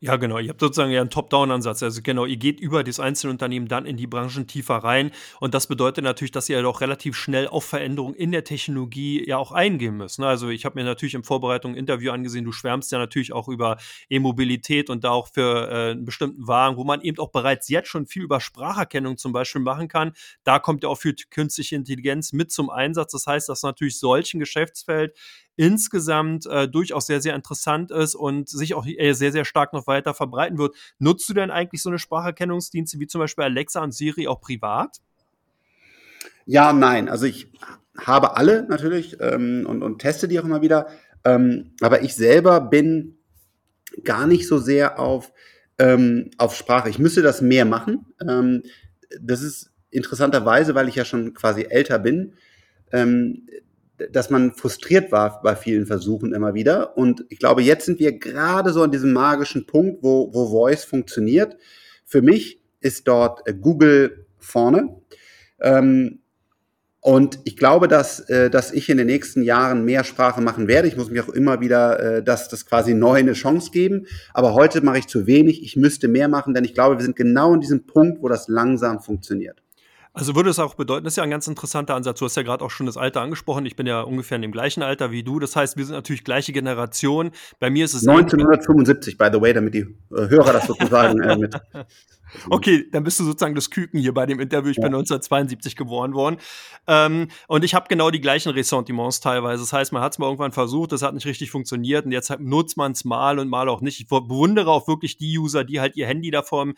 Ja, genau. Ihr habt sozusagen ja einen Top-Down-Ansatz. Also genau, ihr geht über das Einzelunternehmen dann in die Branchen tiefer rein. Und das bedeutet natürlich, dass ihr doch relativ schnell auf Veränderungen in der Technologie ja auch eingehen müsst. Ne? Also ich habe mir natürlich in Vorbereitung ein Interview angesehen. Du schwärmst ja natürlich auch über E-Mobilität und da auch für äh, einen bestimmten Wagen, wo man eben auch bereits jetzt schon viel über Spracherkennung zum Beispiel machen kann. Da kommt ja auch für künstliche Intelligenz mit zum Einsatz. Das heißt, dass natürlich solchen Geschäftsfeld insgesamt äh, durchaus sehr, sehr interessant ist und sich auch äh, sehr, sehr stark noch weiter verbreiten wird. Nutzt du denn eigentlich so eine Spracherkennungsdienste wie zum Beispiel Alexa und Siri auch privat? Ja, nein. Also ich habe alle natürlich ähm, und, und teste die auch immer wieder. Ähm, aber ich selber bin gar nicht so sehr auf, ähm, auf Sprache. Ich müsste das mehr machen. Ähm, das ist interessanterweise, weil ich ja schon quasi älter bin, ähm, dass man frustriert war bei vielen Versuchen immer wieder. Und ich glaube, jetzt sind wir gerade so an diesem magischen Punkt, wo, wo Voice funktioniert. Für mich ist dort äh, Google vorne. Ähm, und ich glaube, dass, äh, dass ich in den nächsten Jahren mehr Sprache machen werde. Ich muss mich auch immer wieder äh, das, das quasi neu eine Chance geben. Aber heute mache ich zu wenig. Ich müsste mehr machen, denn ich glaube, wir sind genau in diesem Punkt, wo das langsam funktioniert. Also würde es auch bedeuten, das ist ja ein ganz interessanter Ansatz. Du hast ja gerade auch schon das Alter angesprochen. Ich bin ja ungefähr in dem gleichen Alter wie du. Das heißt, wir sind natürlich gleiche Generation. Bei mir ist es 1975, by the way, damit die äh, Hörer das sozusagen äh, mit Okay, dann bist du sozusagen das Küken hier bei dem Interview. Ich ja. bin 1972 geboren worden. Ähm, und ich habe genau die gleichen Ressentiments teilweise. Das heißt, man hat es mal irgendwann versucht, das hat nicht richtig funktioniert und jetzt nutzt man es mal und mal auch nicht. Ich bewundere auch wirklich die User, die halt ihr Handy da vorm,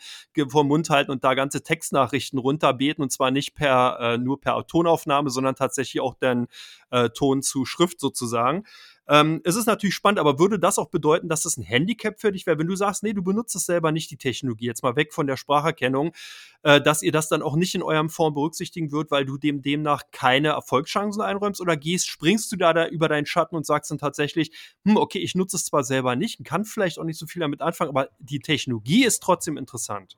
vorm Mund halten und da ganze Textnachrichten runterbeten und zwar nicht per äh, nur per Tonaufnahme, sondern tatsächlich auch dann äh, Ton zu Schrift sozusagen. Ähm, es ist natürlich spannend, aber würde das auch bedeuten, dass das ein Handicap für dich wäre, wenn du sagst, nee, du benutzt es selber nicht, die Technologie, jetzt mal weg von der Spracherkennung, äh, dass ihr das dann auch nicht in eurem Fonds berücksichtigen wird, weil du dem demnach keine Erfolgschancen einräumst oder gehst, springst du da, da über deinen Schatten und sagst dann tatsächlich, hm, okay, ich nutze es zwar selber nicht, kann vielleicht auch nicht so viel damit anfangen, aber die Technologie ist trotzdem interessant.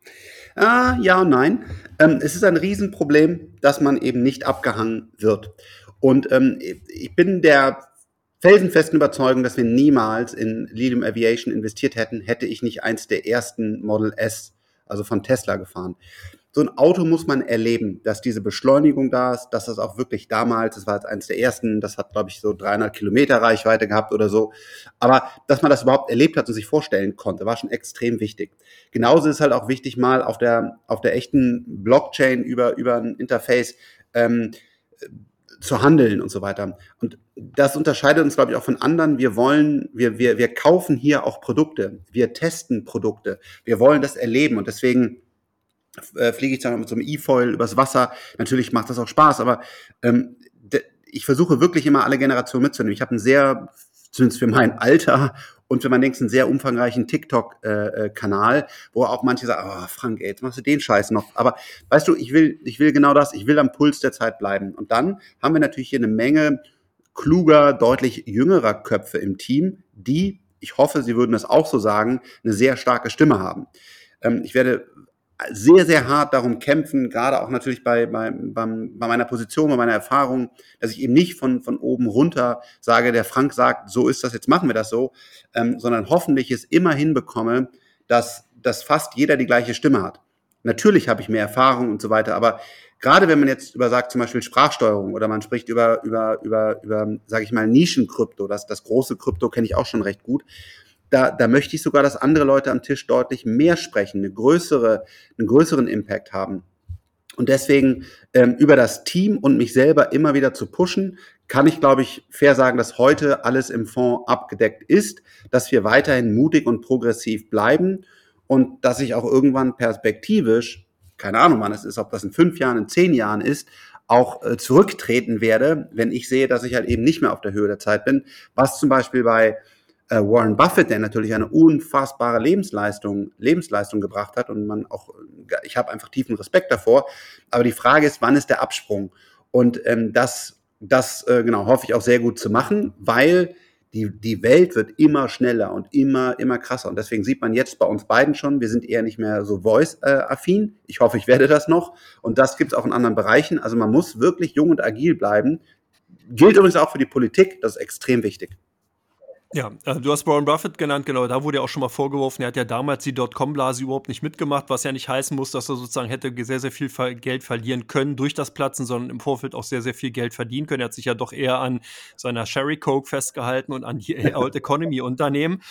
Ah, ja und nein. Ähm, es ist ein Riesenproblem, dass man eben nicht abgehangen wird. Und ähm, ich bin der felsenfesten Überzeugung, dass wir niemals in Lilium Aviation investiert hätten, hätte ich nicht eins der ersten Model S, also von Tesla gefahren. So ein Auto muss man erleben, dass diese Beschleunigung da ist, dass das auch wirklich damals, das war jetzt eins der ersten, das hat, glaube ich, so 300 Kilometer Reichweite gehabt oder so. Aber dass man das überhaupt erlebt hat und sich vorstellen konnte, war schon extrem wichtig. Genauso ist halt auch wichtig, mal auf der, auf der echten Blockchain über, über ein Interface ähm, zu handeln und so weiter. Und das unterscheidet uns, glaube ich, auch von anderen. Wir wollen, wir, wir, wir kaufen hier auch Produkte. Wir testen Produkte. Wir wollen das erleben. Und deswegen äh, fliege ich dann mit so einem E-Foil übers Wasser. Natürlich macht das auch Spaß, aber ähm, ich versuche wirklich immer alle Generationen mitzunehmen. Ich habe einen sehr, zumindest für mein Alter und für meinen nächsten sehr umfangreichen TikTok-Kanal, äh, äh wo auch manche sagen, oh, Frank, ey, jetzt machst du den Scheiß noch. Aber weißt du, ich will, ich will genau das, ich will am Puls der Zeit bleiben. Und dann haben wir natürlich hier eine Menge kluger, deutlich jüngerer Köpfe im Team, die, ich hoffe, Sie würden das auch so sagen, eine sehr starke Stimme haben. Ähm, ich werde sehr, sehr hart darum kämpfen, gerade auch natürlich bei, bei, beim, bei meiner Position, bei meiner Erfahrung, dass ich eben nicht von, von oben runter sage, der Frank sagt, so ist das, jetzt machen wir das so, ähm, sondern hoffentlich es immer hinbekomme, dass, dass fast jeder die gleiche Stimme hat. Natürlich habe ich mehr Erfahrung und so weiter, aber gerade wenn man jetzt über sagt zum Beispiel Sprachsteuerung oder man spricht über über über über sage ich mal Nischenkrypto, das das große Krypto kenne ich auch schon recht gut, da, da möchte ich sogar, dass andere Leute am Tisch deutlich mehr sprechen, eine größere, einen größeren Impact haben. Und deswegen ähm, über das Team und mich selber immer wieder zu pushen, kann ich, glaube ich, fair sagen, dass heute alles im Fonds abgedeckt ist, dass wir weiterhin mutig und progressiv bleiben und dass ich auch irgendwann perspektivisch, keine Ahnung wann es ist, ob das in fünf Jahren, in zehn Jahren ist, auch äh, zurücktreten werde, wenn ich sehe, dass ich halt eben nicht mehr auf der Höhe der Zeit bin, was zum Beispiel bei äh, Warren Buffett, der natürlich eine unfassbare Lebensleistung, Lebensleistung gebracht hat und man auch, ich habe einfach tiefen Respekt davor. Aber die Frage ist, wann ist der Absprung? Und ähm, das, das äh, genau hoffe ich auch sehr gut zu machen, weil die, die Welt wird immer schneller und immer, immer krasser. Und deswegen sieht man jetzt bei uns beiden schon, wir sind eher nicht mehr so voice-affin. Ich hoffe, ich werde das noch. Und das gibt es auch in anderen Bereichen. Also man muss wirklich jung und agil bleiben. Gilt übrigens auch für die Politik, das ist extrem wichtig. Ja, äh, du hast Warren Buffett genannt, genau, da wurde ja auch schon mal vorgeworfen, er hat ja damals die Dotcom-Blase überhaupt nicht mitgemacht, was ja nicht heißen muss, dass er sozusagen hätte sehr, sehr viel Geld verlieren können durch das Platzen, sondern im Vorfeld auch sehr, sehr viel Geld verdienen können. Er hat sich ja doch eher an seiner Sherry Coke festgehalten und an die Old Economy Unternehmen.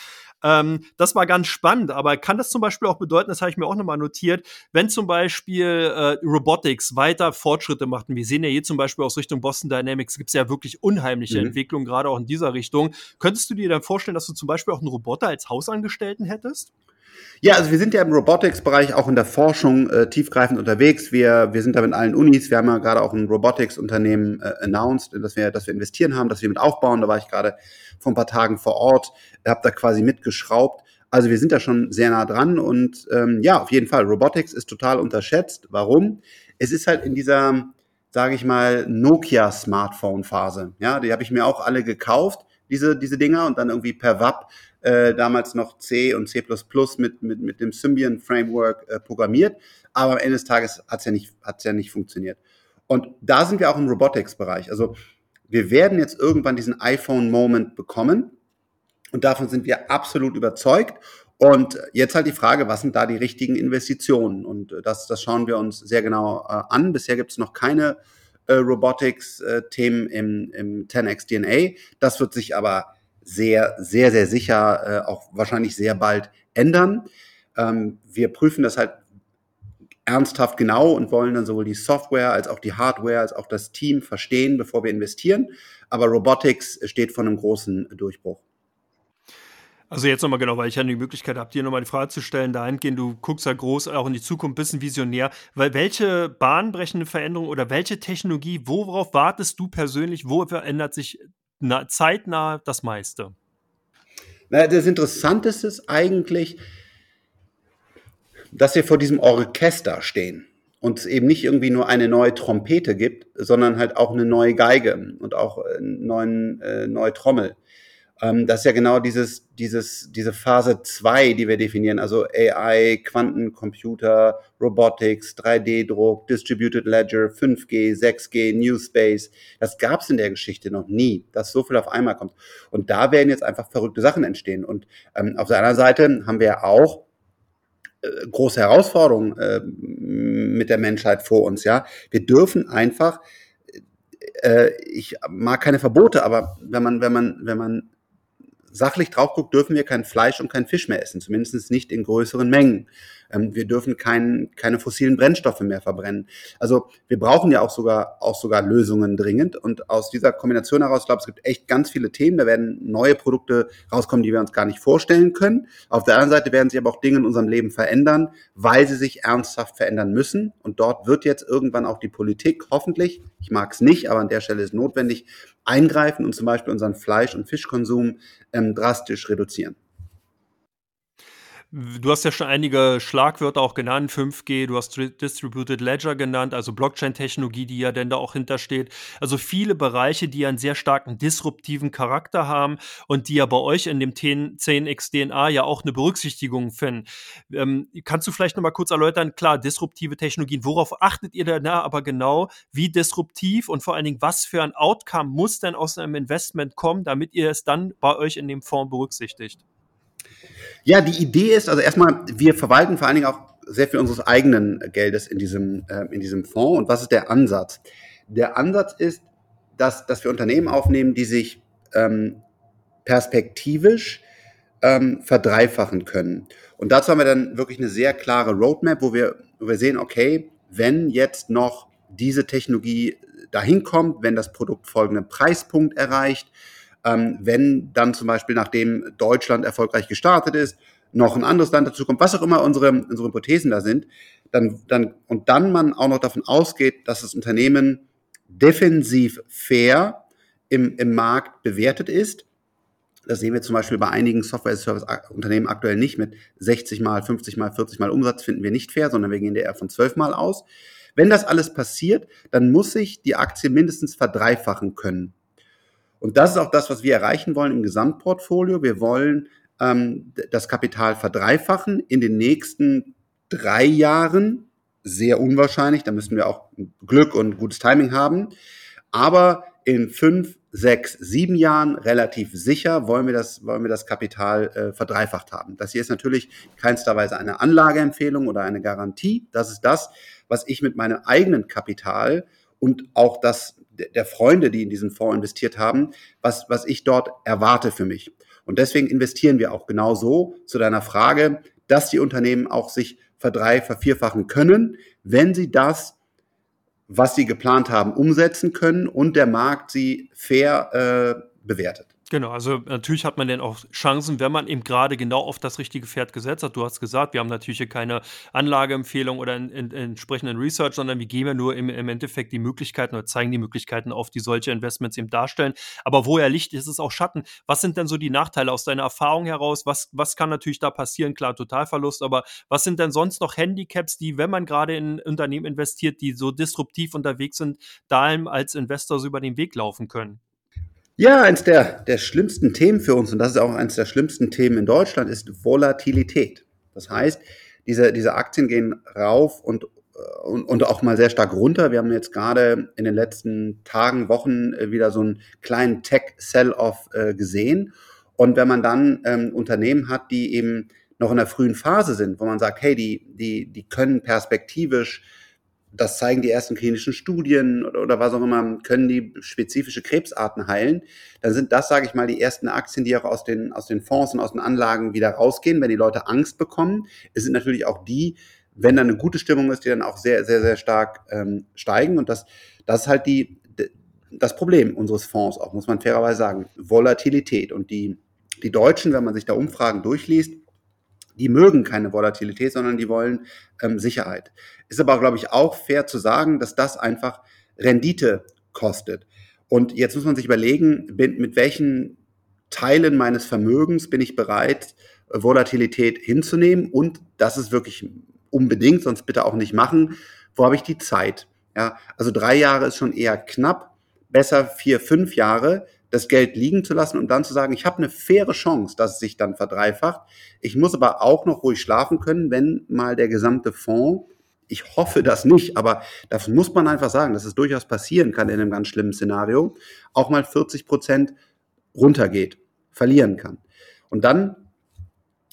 Ähm, das war ganz spannend, aber kann das zum Beispiel auch bedeuten, das habe ich mir auch nochmal notiert, wenn zum Beispiel äh, Robotics weiter Fortschritte macht, und wir sehen ja hier zum Beispiel aus Richtung Boston Dynamics gibt es ja wirklich unheimliche mhm. Entwicklungen, gerade auch in dieser Richtung. Könntest du dir dann vorstellen, dass du zum Beispiel auch einen Roboter als Hausangestellten hättest? Ja, also wir sind ja im Robotics-Bereich auch in der Forschung äh, tiefgreifend unterwegs. Wir, wir sind da mit allen Unis. Wir haben ja gerade auch ein Robotics-Unternehmen äh, announced, dass wir, dass wir investieren haben, dass wir mit aufbauen. Da war ich gerade vor ein paar Tagen vor Ort, habe da quasi mitgeschraubt. Also wir sind da schon sehr nah dran und ähm, ja, auf jeden Fall. Robotics ist total unterschätzt. Warum? Es ist halt in dieser, sage ich mal, Nokia-Smartphone-Phase. Ja, die habe ich mir auch alle gekauft, diese, diese Dinger, und dann irgendwie per WAP äh, damals noch C und C++ mit, mit, mit dem Symbian Framework äh, programmiert. Aber am Ende des Tages hat es ja, nicht, hat's ja nicht funktioniert. Und da sind wir auch im Robotics-Bereich. Also wir werden jetzt irgendwann diesen iPhone-Moment bekommen. Und davon sind wir absolut überzeugt. Und jetzt halt die Frage, was sind da die richtigen Investitionen? Und äh, das, das schauen wir uns sehr genau äh, an. Bisher gibt es noch keine äh, Robotics-Themen äh, im, im 10x DNA. Das wird sich aber sehr, sehr, sehr sicher äh, auch wahrscheinlich sehr bald ändern. Ähm, wir prüfen das halt ernsthaft genau und wollen dann sowohl die Software als auch die Hardware als auch das Team verstehen, bevor wir investieren. Aber Robotics steht vor einem großen Durchbruch. Also jetzt nochmal genau, weil ich ja die Möglichkeit habe, dir nochmal die Frage zu stellen, dahingehend, du guckst ja groß auch in die Zukunft, bist ein Visionär, weil welche bahnbrechende Veränderung oder welche Technologie, worauf wartest du persönlich, wo verändert sich na, zeitnah das meiste? Na, das Interessanteste ist eigentlich, dass wir vor diesem Orchester stehen und es eben nicht irgendwie nur eine neue Trompete gibt, sondern halt auch eine neue Geige und auch eine neuen, äh, neue Trommel. Ähm, das ist ja genau dieses, dieses, diese Phase 2, die wir definieren, also AI, Quantencomputer, Robotics, 3D-Druck, Distributed Ledger, 5G, 6G, New Space. Das gab es in der Geschichte noch nie, dass so viel auf einmal kommt. Und da werden jetzt einfach verrückte Sachen entstehen. Und ähm, auf der anderen Seite haben wir ja auch äh, große Herausforderungen äh, mit der Menschheit vor uns. Ja, wir dürfen einfach äh, ich mag keine Verbote, aber wenn man, wenn man, wenn man sachlich drauf guckt, dürfen wir kein Fleisch und kein Fisch mehr essen, zumindest nicht in größeren Mengen. Ähm, wir dürfen kein, keine fossilen Brennstoffe mehr verbrennen. Also wir brauchen ja auch sogar, auch sogar Lösungen dringend. Und aus dieser Kombination heraus, ich glaube, es gibt echt ganz viele Themen. Da werden neue Produkte rauskommen, die wir uns gar nicht vorstellen können. Auf der anderen Seite werden sich aber auch Dinge in unserem Leben verändern, weil sie sich ernsthaft verändern müssen. Und dort wird jetzt irgendwann auch die Politik hoffentlich, ich mag es nicht, aber an der Stelle ist notwendig, eingreifen und zum Beispiel unseren Fleisch- und Fischkonsum ähm, drastisch reduzieren. Du hast ja schon einige Schlagwörter auch genannt, 5G, du hast Distributed Ledger genannt, also Blockchain-Technologie, die ja denn da auch hintersteht. Also viele Bereiche, die einen sehr starken disruptiven Charakter haben und die ja bei euch in dem 10x DNA ja auch eine Berücksichtigung finden. Ähm, kannst du vielleicht nochmal kurz erläutern, klar, disruptive Technologien, worauf achtet ihr denn da aber genau, wie disruptiv und vor allen Dingen, was für ein Outcome muss denn aus einem Investment kommen, damit ihr es dann bei euch in dem Fonds berücksichtigt? Ja, die Idee ist, also erstmal, wir verwalten vor allen Dingen auch sehr viel unseres eigenen Geldes in diesem, äh, in diesem Fonds. Und was ist der Ansatz? Der Ansatz ist, dass, dass wir Unternehmen aufnehmen, die sich ähm, perspektivisch ähm, verdreifachen können. Und dazu haben wir dann wirklich eine sehr klare Roadmap, wo wir, wo wir sehen, okay, wenn jetzt noch diese Technologie dahin kommt, wenn das Produkt folgenden Preispunkt erreicht, ähm, wenn dann zum Beispiel, nachdem Deutschland erfolgreich gestartet ist, noch ein anderes Land dazu kommt, was auch immer unsere, unsere Hypothesen da sind, dann, dann, und dann man auch noch davon ausgeht, dass das Unternehmen defensiv fair im, im Markt bewertet ist. Das sehen wir zum Beispiel bei einigen Software-Service-Unternehmen aktuell nicht. Mit 60 mal, 50 mal, 40 mal Umsatz finden wir nicht fair, sondern wir gehen eher von 12 mal aus. Wenn das alles passiert, dann muss sich die Aktie mindestens verdreifachen können. Und das ist auch das, was wir erreichen wollen im Gesamtportfolio. Wir wollen ähm, das Kapital verdreifachen in den nächsten drei Jahren. Sehr unwahrscheinlich, da müssen wir auch Glück und gutes Timing haben. Aber in fünf, sechs, sieben Jahren relativ sicher wollen wir das, wollen wir das Kapital äh, verdreifacht haben. Das hier ist natürlich keinster Weise eine Anlageempfehlung oder eine Garantie. Das ist das, was ich mit meinem eigenen Kapital und auch das der Freunde, die in diesen Fonds investiert haben, was, was ich dort erwarte für mich. Und deswegen investieren wir auch genau so zu deiner Frage, dass die Unternehmen auch sich verdrei, vervierfachen können, wenn sie das, was sie geplant haben, umsetzen können und der Markt sie fair äh, bewertet. Genau, also natürlich hat man dann auch Chancen, wenn man eben gerade genau auf das richtige Pferd gesetzt hat. Du hast gesagt, wir haben natürlich hier keine Anlageempfehlung oder in, in, entsprechenden Research, sondern wir geben ja nur im, im, Endeffekt die Möglichkeiten oder zeigen die Möglichkeiten auf, die solche Investments eben darstellen. Aber wo er Licht ist, ist auch Schatten. Was sind denn so die Nachteile aus deiner Erfahrung heraus? Was, was kann natürlich da passieren? Klar, Totalverlust, aber was sind denn sonst noch Handicaps, die, wenn man gerade in Unternehmen investiert, die so disruptiv unterwegs sind, da einem als Investor so über den Weg laufen können? Ja, eins der, der schlimmsten Themen für uns, und das ist auch eines der schlimmsten Themen in Deutschland, ist Volatilität. Das heißt, diese, diese Aktien gehen rauf und, und, und auch mal sehr stark runter. Wir haben jetzt gerade in den letzten Tagen, Wochen äh, wieder so einen kleinen Tech-Sell-Off äh, gesehen. Und wenn man dann ähm, Unternehmen hat, die eben noch in der frühen Phase sind, wo man sagt, hey, die, die, die können perspektivisch das zeigen die ersten klinischen Studien oder, oder, was auch immer, können die spezifische Krebsarten heilen, dann sind das, sage ich mal, die ersten Aktien, die auch aus den, aus den Fonds und aus den Anlagen wieder rausgehen, wenn die Leute Angst bekommen. Es sind natürlich auch die, wenn da eine gute Stimmung ist, die dann auch sehr, sehr, sehr stark ähm, steigen. Und das, das ist halt die, das Problem unseres Fonds auch, muss man fairerweise sagen. Volatilität. Und die, die Deutschen, wenn man sich da Umfragen durchliest, die mögen keine Volatilität, sondern die wollen ähm, Sicherheit. Ist aber, glaube ich, auch fair zu sagen, dass das einfach Rendite kostet. Und jetzt muss man sich überlegen, bin, mit welchen Teilen meines Vermögens bin ich bereit, Volatilität hinzunehmen. Und das ist wirklich unbedingt, sonst bitte auch nicht machen. Wo habe ich die Zeit? Ja, also drei Jahre ist schon eher knapp. Besser vier, fünf Jahre das Geld liegen zu lassen und dann zu sagen, ich habe eine faire Chance, dass es sich dann verdreifacht. Ich muss aber auch noch ruhig schlafen können, wenn mal der gesamte Fonds, ich hoffe das nicht, aber das muss man einfach sagen, dass es durchaus passieren kann in einem ganz schlimmen Szenario, auch mal 40 Prozent runtergeht, verlieren kann. Und dann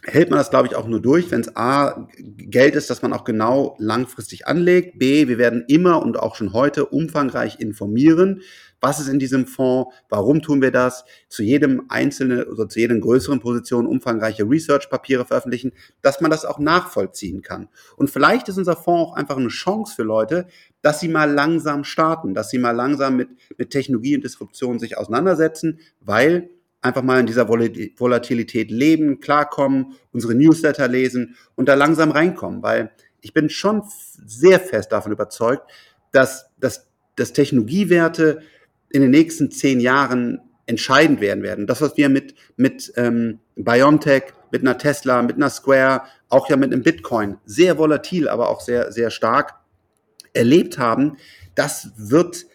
hält man das, glaube ich, auch nur durch, wenn es A, Geld ist, das man auch genau langfristig anlegt. B, wir werden immer und auch schon heute umfangreich informieren, was ist in diesem Fonds, warum tun wir das, zu jedem einzelnen oder zu jedem größeren Position umfangreiche Research-Papiere veröffentlichen, dass man das auch nachvollziehen kann. Und vielleicht ist unser Fonds auch einfach eine Chance für Leute, dass sie mal langsam starten, dass sie mal langsam mit, mit Technologie und Disruption sich auseinandersetzen, weil einfach mal in dieser Volatilität leben, klarkommen, unsere Newsletter lesen und da langsam reinkommen, weil ich bin schon sehr fest davon überzeugt, dass, dass, dass Technologiewerte in den nächsten zehn Jahren entscheidend werden werden. Das, was wir mit, mit ähm, BioNTech, mit einer Tesla, mit einer Square, auch ja mit einem Bitcoin, sehr volatil, aber auch sehr, sehr stark erlebt haben, das wird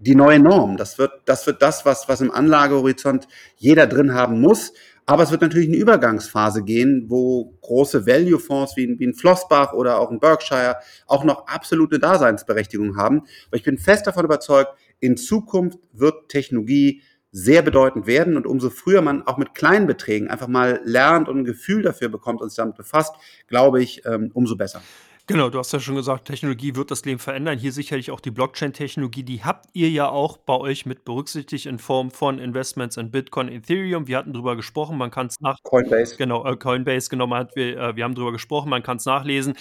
die neue Norm. Das wird, das wird das, was, was im Anlagehorizont jeder drin haben muss. Aber es wird natürlich eine Übergangsphase gehen, wo große Value-Fonds wie, wie ein Flossbach oder auch ein Berkshire auch noch absolute Daseinsberechtigung haben. Aber ich bin fest davon überzeugt, in Zukunft wird Technologie sehr bedeutend werden und umso früher man auch mit kleinen Beträgen einfach mal lernt und ein Gefühl dafür bekommt und sich damit befasst, glaube ich, ähm, umso besser. Genau, du hast ja schon gesagt, Technologie wird das Leben verändern. Hier sicherlich auch die Blockchain-Technologie, die habt ihr ja auch bei euch mit berücksichtigt in Form von Investments in Bitcoin, Ethereum. Wir hatten drüber gesprochen, man kann es nach Coinbase. Genau, äh, Coinbase, genau, man hat, wir, äh, wir haben drüber gesprochen, man kann es nachlesen.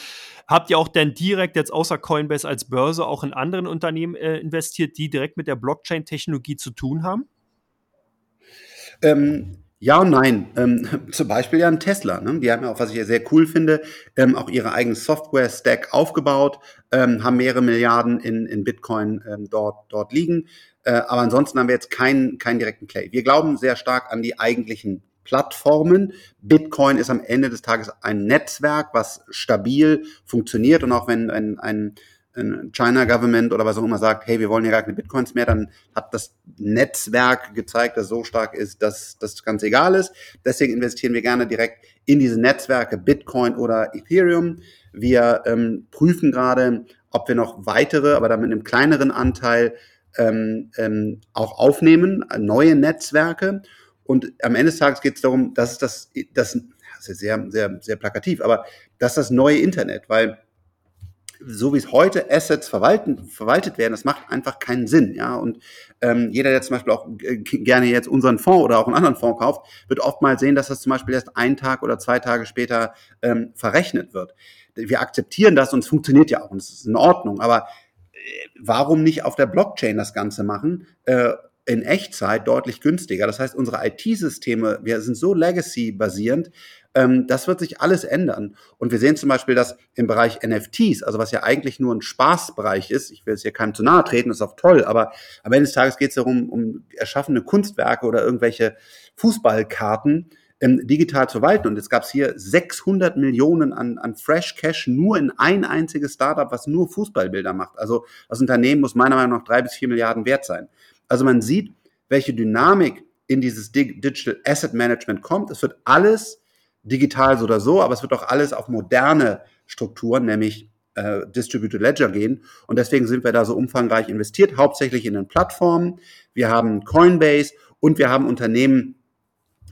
Habt ihr auch denn direkt jetzt außer Coinbase als Börse auch in anderen Unternehmen äh, investiert, die direkt mit der Blockchain-Technologie zu tun haben? Ähm, ja und nein. Ähm, zum Beispiel ja ein Tesla. Ne? Die haben ja auch, was ich ja sehr cool finde, ähm, auch ihre eigenen Software-Stack aufgebaut, ähm, haben mehrere Milliarden in, in Bitcoin ähm, dort, dort liegen. Äh, aber ansonsten haben wir jetzt keinen, keinen direkten Play. Wir glauben sehr stark an die eigentlichen Plattformen. Bitcoin ist am Ende des Tages ein Netzwerk, was stabil funktioniert und auch wenn ein, ein China Government oder was auch immer sagt, hey, wir wollen ja gar keine Bitcoins mehr, dann hat das Netzwerk gezeigt, dass so stark ist, dass das ganz egal ist. Deswegen investieren wir gerne direkt in diese Netzwerke Bitcoin oder Ethereum. Wir ähm, prüfen gerade, ob wir noch weitere, aber dann mit einem kleineren Anteil ähm, ähm, auch aufnehmen, neue Netzwerke. Und am Ende des Tages geht es darum, dass das, das, das ist sehr, sehr, sehr plakativ, aber das ist das neue Internet, weil so wie es heute Assets verwalten, verwaltet werden, das macht einfach keinen Sinn. Ja? Und ähm, jeder, der zum Beispiel auch äh, gerne jetzt unseren Fonds oder auch einen anderen Fonds kauft, wird oft mal sehen, dass das zum Beispiel erst einen Tag oder zwei Tage später ähm, verrechnet wird. Wir akzeptieren das und es funktioniert ja auch und es ist in Ordnung. Aber äh, warum nicht auf der Blockchain das Ganze machen? Äh, in Echtzeit deutlich günstiger. Das heißt, unsere IT-Systeme, wir sind so legacy-basierend, ähm, das wird sich alles ändern. Und wir sehen zum Beispiel, dass im Bereich NFTs, also was ja eigentlich nur ein Spaßbereich ist, ich will es hier keinem zu nahe treten, ist auch toll, aber am Ende des Tages geht es darum, um erschaffene Kunstwerke oder irgendwelche Fußballkarten, ähm, digital zu verwalten. Und jetzt gab es hier 600 Millionen an, an Fresh Cash nur in ein einziges Startup, was nur Fußballbilder macht. Also das Unternehmen muss meiner Meinung nach drei bis vier Milliarden wert sein. Also man sieht, welche Dynamik in dieses Digital Asset Management kommt. Es wird alles digital so oder so, aber es wird auch alles auf moderne Strukturen, nämlich äh, Distributed Ledger gehen. Und deswegen sind wir da so umfangreich investiert, hauptsächlich in den Plattformen. Wir haben Coinbase und wir haben Unternehmen,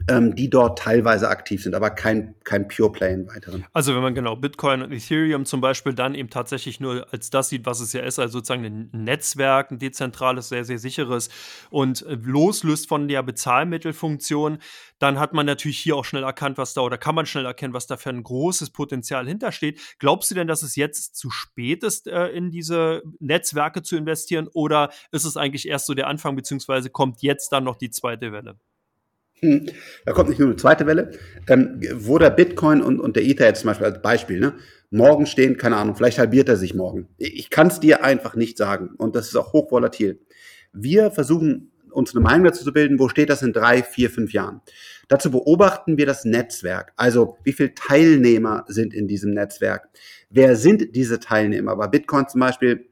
ähm, die dort teilweise aktiv sind, aber kein, kein Pure Play in weiteren. Also wenn man genau Bitcoin und Ethereum zum Beispiel dann eben tatsächlich nur als das sieht, was es ja ist, also sozusagen ein Netzwerk, ein dezentrales, sehr, sehr sicheres und äh, loslöst von der Bezahlmittelfunktion, dann hat man natürlich hier auch schnell erkannt, was da oder kann man schnell erkennen, was da für ein großes Potenzial hintersteht. Glaubst du denn, dass es jetzt zu spät ist, äh, in diese Netzwerke zu investieren oder ist es eigentlich erst so der Anfang, beziehungsweise kommt jetzt dann noch die zweite Welle? Hm. Da kommt nicht nur eine zweite Welle. Ähm, wo der Bitcoin und, und der Ether jetzt zum Beispiel als Beispiel, ne, morgen stehen, keine Ahnung, vielleicht halbiert er sich morgen. Ich kann es dir einfach nicht sagen. Und das ist auch hochvolatil. Wir versuchen uns eine Meinung dazu zu bilden, wo steht das in drei, vier, fünf Jahren. Dazu beobachten wir das Netzwerk. Also wie viele Teilnehmer sind in diesem Netzwerk? Wer sind diese Teilnehmer? Bei Bitcoin zum Beispiel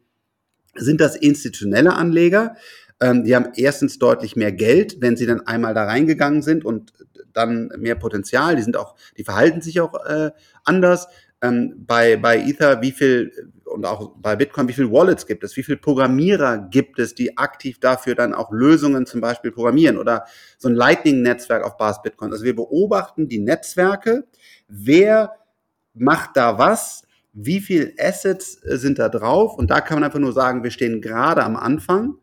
sind das institutionelle Anleger, ähm, die haben erstens deutlich mehr Geld, wenn sie dann einmal da reingegangen sind und dann mehr Potenzial. Die sind auch, die verhalten sich auch äh, anders. Ähm, bei, bei Ether, wie viel und auch bei Bitcoin, wie viel Wallets gibt es, wie viel Programmierer gibt es, die aktiv dafür dann auch Lösungen zum Beispiel programmieren oder so ein Lightning-Netzwerk auf Basis Bitcoin. Also wir beobachten die Netzwerke, wer macht da was, wie viel Assets äh, sind da drauf und da kann man einfach nur sagen, wir stehen gerade am Anfang.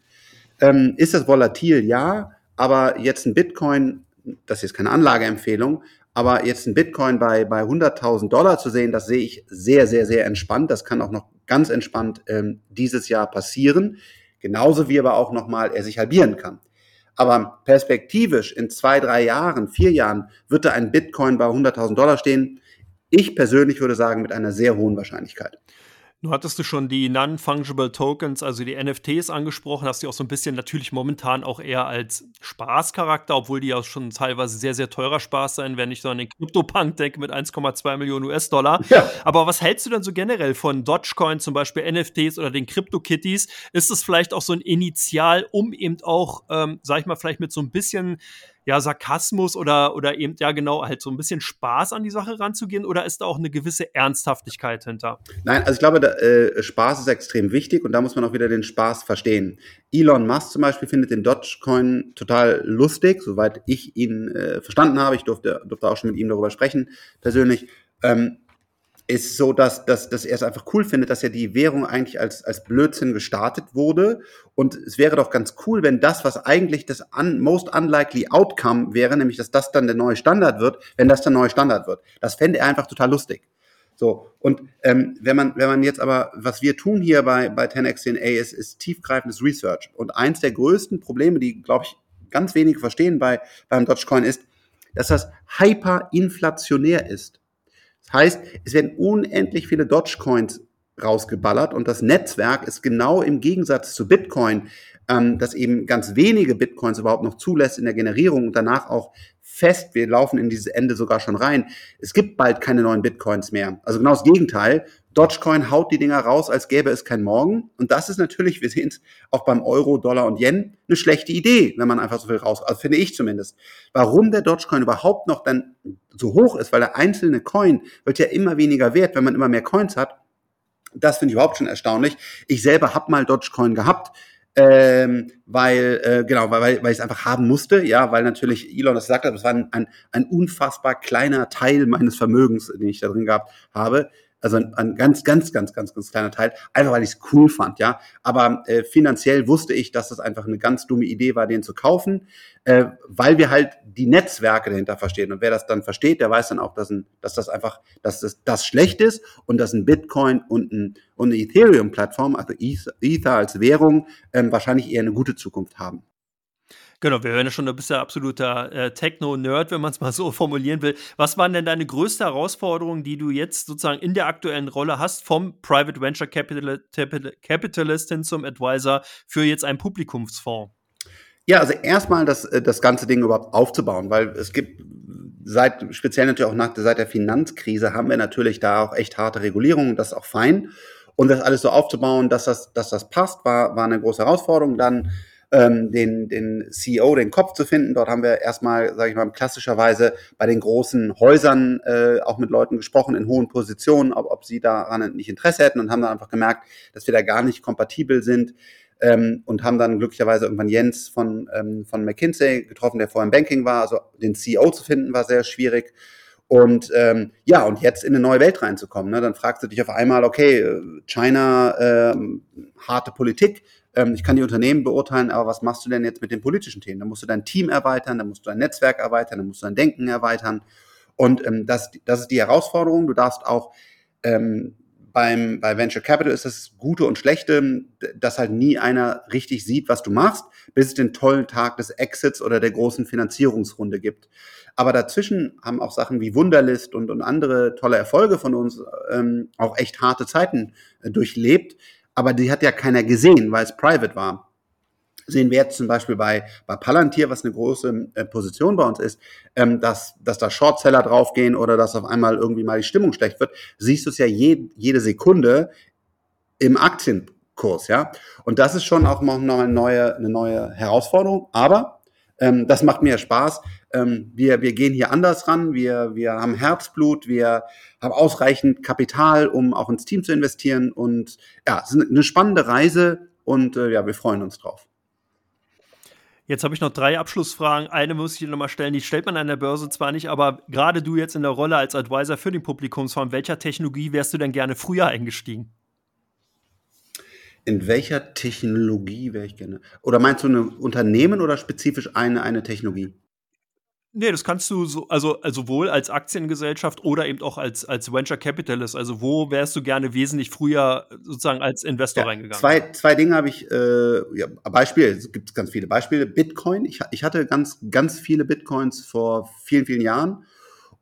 Ähm, ist das volatil? Ja, aber jetzt ein Bitcoin, das ist jetzt keine Anlageempfehlung, aber jetzt ein Bitcoin bei, bei 100.000 Dollar zu sehen, das sehe ich sehr, sehr, sehr entspannt. Das kann auch noch ganz entspannt ähm, dieses Jahr passieren. Genauso wie aber auch nochmal er sich halbieren kann. Aber perspektivisch in zwei, drei Jahren, vier Jahren wird da ein Bitcoin bei 100.000 Dollar stehen. Ich persönlich würde sagen, mit einer sehr hohen Wahrscheinlichkeit. Du hattest du schon die Non-Fungible Tokens, also die NFTs angesprochen, hast die auch so ein bisschen natürlich momentan auch eher als Spaßcharakter, obwohl die ja schon teilweise sehr, sehr teurer Spaß sein, wenn ich so an den Crypto-Punk denke mit 1,2 Millionen US-Dollar. Ja. Aber was hältst du denn so generell von Dogecoin, zum Beispiel NFTs oder den Crypto-Kitties? Ist es vielleicht auch so ein Initial, um eben auch, ähm, sag ich mal, vielleicht mit so ein bisschen ja, Sarkasmus oder, oder eben, ja, genau, halt so ein bisschen Spaß an die Sache ranzugehen oder ist da auch eine gewisse Ernsthaftigkeit hinter? Nein, also ich glaube, da, äh, Spaß ist extrem wichtig und da muss man auch wieder den Spaß verstehen. Elon Musk zum Beispiel findet den Dogecoin total lustig, soweit ich ihn äh, verstanden habe. Ich durfte, durfte auch schon mit ihm darüber sprechen, persönlich. Ähm, ist so, dass, dass, dass er es einfach cool findet, dass ja die Währung eigentlich als, als Blödsinn gestartet wurde. Und es wäre doch ganz cool, wenn das, was eigentlich das un, most unlikely outcome wäre, nämlich dass das dann der neue Standard wird, wenn das der neue Standard wird. Das fände er einfach total lustig. So, und ähm, wenn man, wenn man jetzt aber, was wir tun hier bei, bei 10xDNA ist, ist tiefgreifendes Research. Und eins der größten Probleme, die, glaube ich, ganz wenige verstehen bei, beim Dogecoin ist, dass das hyperinflationär ist. Das heißt, es werden unendlich viele Dogecoins rausgeballert und das Netzwerk ist genau im Gegensatz zu Bitcoin, ähm, das eben ganz wenige Bitcoins überhaupt noch zulässt in der Generierung und danach auch fest, wir laufen in dieses Ende sogar schon rein. Es gibt bald keine neuen Bitcoins mehr. Also genau das Gegenteil. Dogecoin haut die Dinger raus, als gäbe es kein Morgen. Und das ist natürlich, wir sehen es auch beim Euro, Dollar und Yen, eine schlechte Idee, wenn man einfach so viel raus, also finde ich zumindest. Warum der Dogecoin überhaupt noch dann so hoch ist, weil der einzelne Coin wird ja immer weniger wert, wenn man immer mehr Coins hat. Das finde ich überhaupt schon erstaunlich. Ich selber habe mal Dogecoin gehabt ähm, weil äh, genau, weil, weil ich es einfach haben musste, ja, weil natürlich Elon das gesagt hat, das war ein, ein, ein unfassbar kleiner Teil meines Vermögens, den ich da drin gehabt habe. Also ein, ein ganz, ganz, ganz, ganz, ganz kleiner Teil, einfach weil ich es cool fand, ja. Aber äh, finanziell wusste ich, dass das einfach eine ganz dumme Idee war, den zu kaufen, äh, weil wir halt die Netzwerke dahinter verstehen. Und wer das dann versteht, der weiß dann auch, dass, ein, dass das einfach, dass das, das schlecht ist und dass ein Bitcoin und, ein, und eine Ethereum-Plattform, also Ether als Währung, ähm, wahrscheinlich eher eine gute Zukunft haben. Genau, wir hören ja schon, du bist ja absoluter äh, Techno-Nerd, wenn man es mal so formulieren will. Was waren denn deine größte Herausforderung, die du jetzt sozusagen in der aktuellen Rolle hast, vom Private Venture Capital, Capitalist hin zum Advisor für jetzt einen Publikumsfonds? Ja, also erstmal das, äh, das ganze Ding überhaupt aufzubauen, weil es gibt seit, speziell natürlich auch nach, seit der Finanzkrise haben wir natürlich da auch echt harte Regulierungen, das ist auch fein. Und das alles so aufzubauen, dass das, dass das passt, war, war eine große Herausforderung. Dann ähm, den, den CEO, den Kopf zu finden. Dort haben wir erstmal, sage ich mal, klassischerweise bei den großen Häusern äh, auch mit Leuten gesprochen in hohen Positionen, ob, ob sie daran nicht Interesse hätten und haben dann einfach gemerkt, dass wir da gar nicht kompatibel sind. Ähm, und haben dann glücklicherweise irgendwann Jens von, ähm, von McKinsey getroffen, der vorher im Banking war. Also den CEO zu finden war sehr schwierig. Und ähm, ja, und jetzt in eine neue Welt reinzukommen. Ne? Dann fragst du dich auf einmal, okay, äh, China, äh, harte Politik, ähm, ich kann die Unternehmen beurteilen, aber was machst du denn jetzt mit den politischen Themen? Da musst du dein Team erweitern, da musst du dein Netzwerk erweitern, da musst du dein Denken erweitern. Und ähm, das, das ist die Herausforderung. Du darfst auch ähm, beim, bei Venture Capital ist das Gute und Schlechte, dass halt nie einer richtig sieht, was du machst, bis es den tollen Tag des Exits oder der großen Finanzierungsrunde gibt. Aber dazwischen haben auch Sachen wie Wunderlist und, und andere tolle Erfolge von uns ähm, auch echt harte Zeiten äh, durchlebt, aber die hat ja keiner gesehen, weil es private war. Sehen wir jetzt zum Beispiel bei, bei Palantir, was eine große äh, Position bei uns ist, ähm, dass, dass da Shortseller draufgehen oder dass auf einmal irgendwie mal die Stimmung schlecht wird, siehst du es ja je, jede Sekunde im Aktienkurs, ja. Und das ist schon auch noch eine neue, eine neue Herausforderung. Aber ähm, das macht mir Spaß. Ähm, wir, wir gehen hier anders ran. Wir, wir haben Herzblut. Wir haben ausreichend Kapital, um auch ins Team zu investieren. Und ja, es ist eine spannende Reise und äh, ja, wir freuen uns drauf. Jetzt habe ich noch drei Abschlussfragen. Eine muss ich dir nochmal stellen, die stellt man an der Börse zwar nicht, aber gerade du jetzt in der Rolle als Advisor für den Publikumsfonds, welcher Technologie wärst du denn gerne früher eingestiegen? In welcher Technologie wäre ich gerne? Oder meinst du ein Unternehmen oder spezifisch eine, eine Technologie? Nee, das kannst du so, also, also sowohl als Aktiengesellschaft oder eben auch als, als Venture Capitalist. Also wo wärst du gerne wesentlich früher sozusagen als Investor ja, reingegangen? Zwei, zwei Dinge habe ich, äh, ja, Beispiele, es gibt ganz viele Beispiele. Bitcoin, ich, ich hatte ganz, ganz viele Bitcoins vor vielen, vielen Jahren.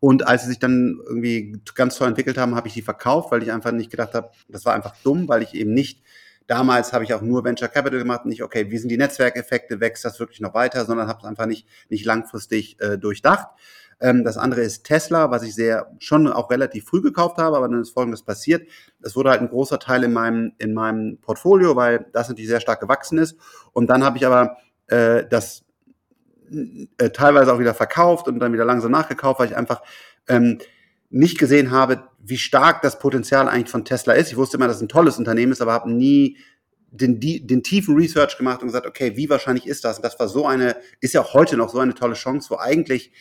Und als sie sich dann irgendwie ganz toll entwickelt haben, habe ich die verkauft, weil ich einfach nicht gedacht habe, das war einfach dumm, weil ich eben nicht Damals habe ich auch nur Venture Capital gemacht, nicht, okay, wie sind die Netzwerkeffekte, wächst das wirklich noch weiter, sondern habe es einfach nicht, nicht langfristig äh, durchdacht. Ähm, das andere ist Tesla, was ich sehr schon auch relativ früh gekauft habe, aber dann ist Folgendes passiert. Es wurde halt ein großer Teil in meinem, in meinem Portfolio, weil das natürlich sehr stark gewachsen ist. Und dann habe ich aber äh, das äh, teilweise auch wieder verkauft und dann wieder langsam nachgekauft, weil ich einfach ähm, nicht gesehen habe, wie stark das Potenzial eigentlich von Tesla ist. Ich wusste immer, dass es ein tolles Unternehmen ist, aber habe nie den, den tiefen Research gemacht und gesagt, okay, wie wahrscheinlich ist das? Und das war so eine, ist ja auch heute noch so eine tolle Chance, wo eigentlich,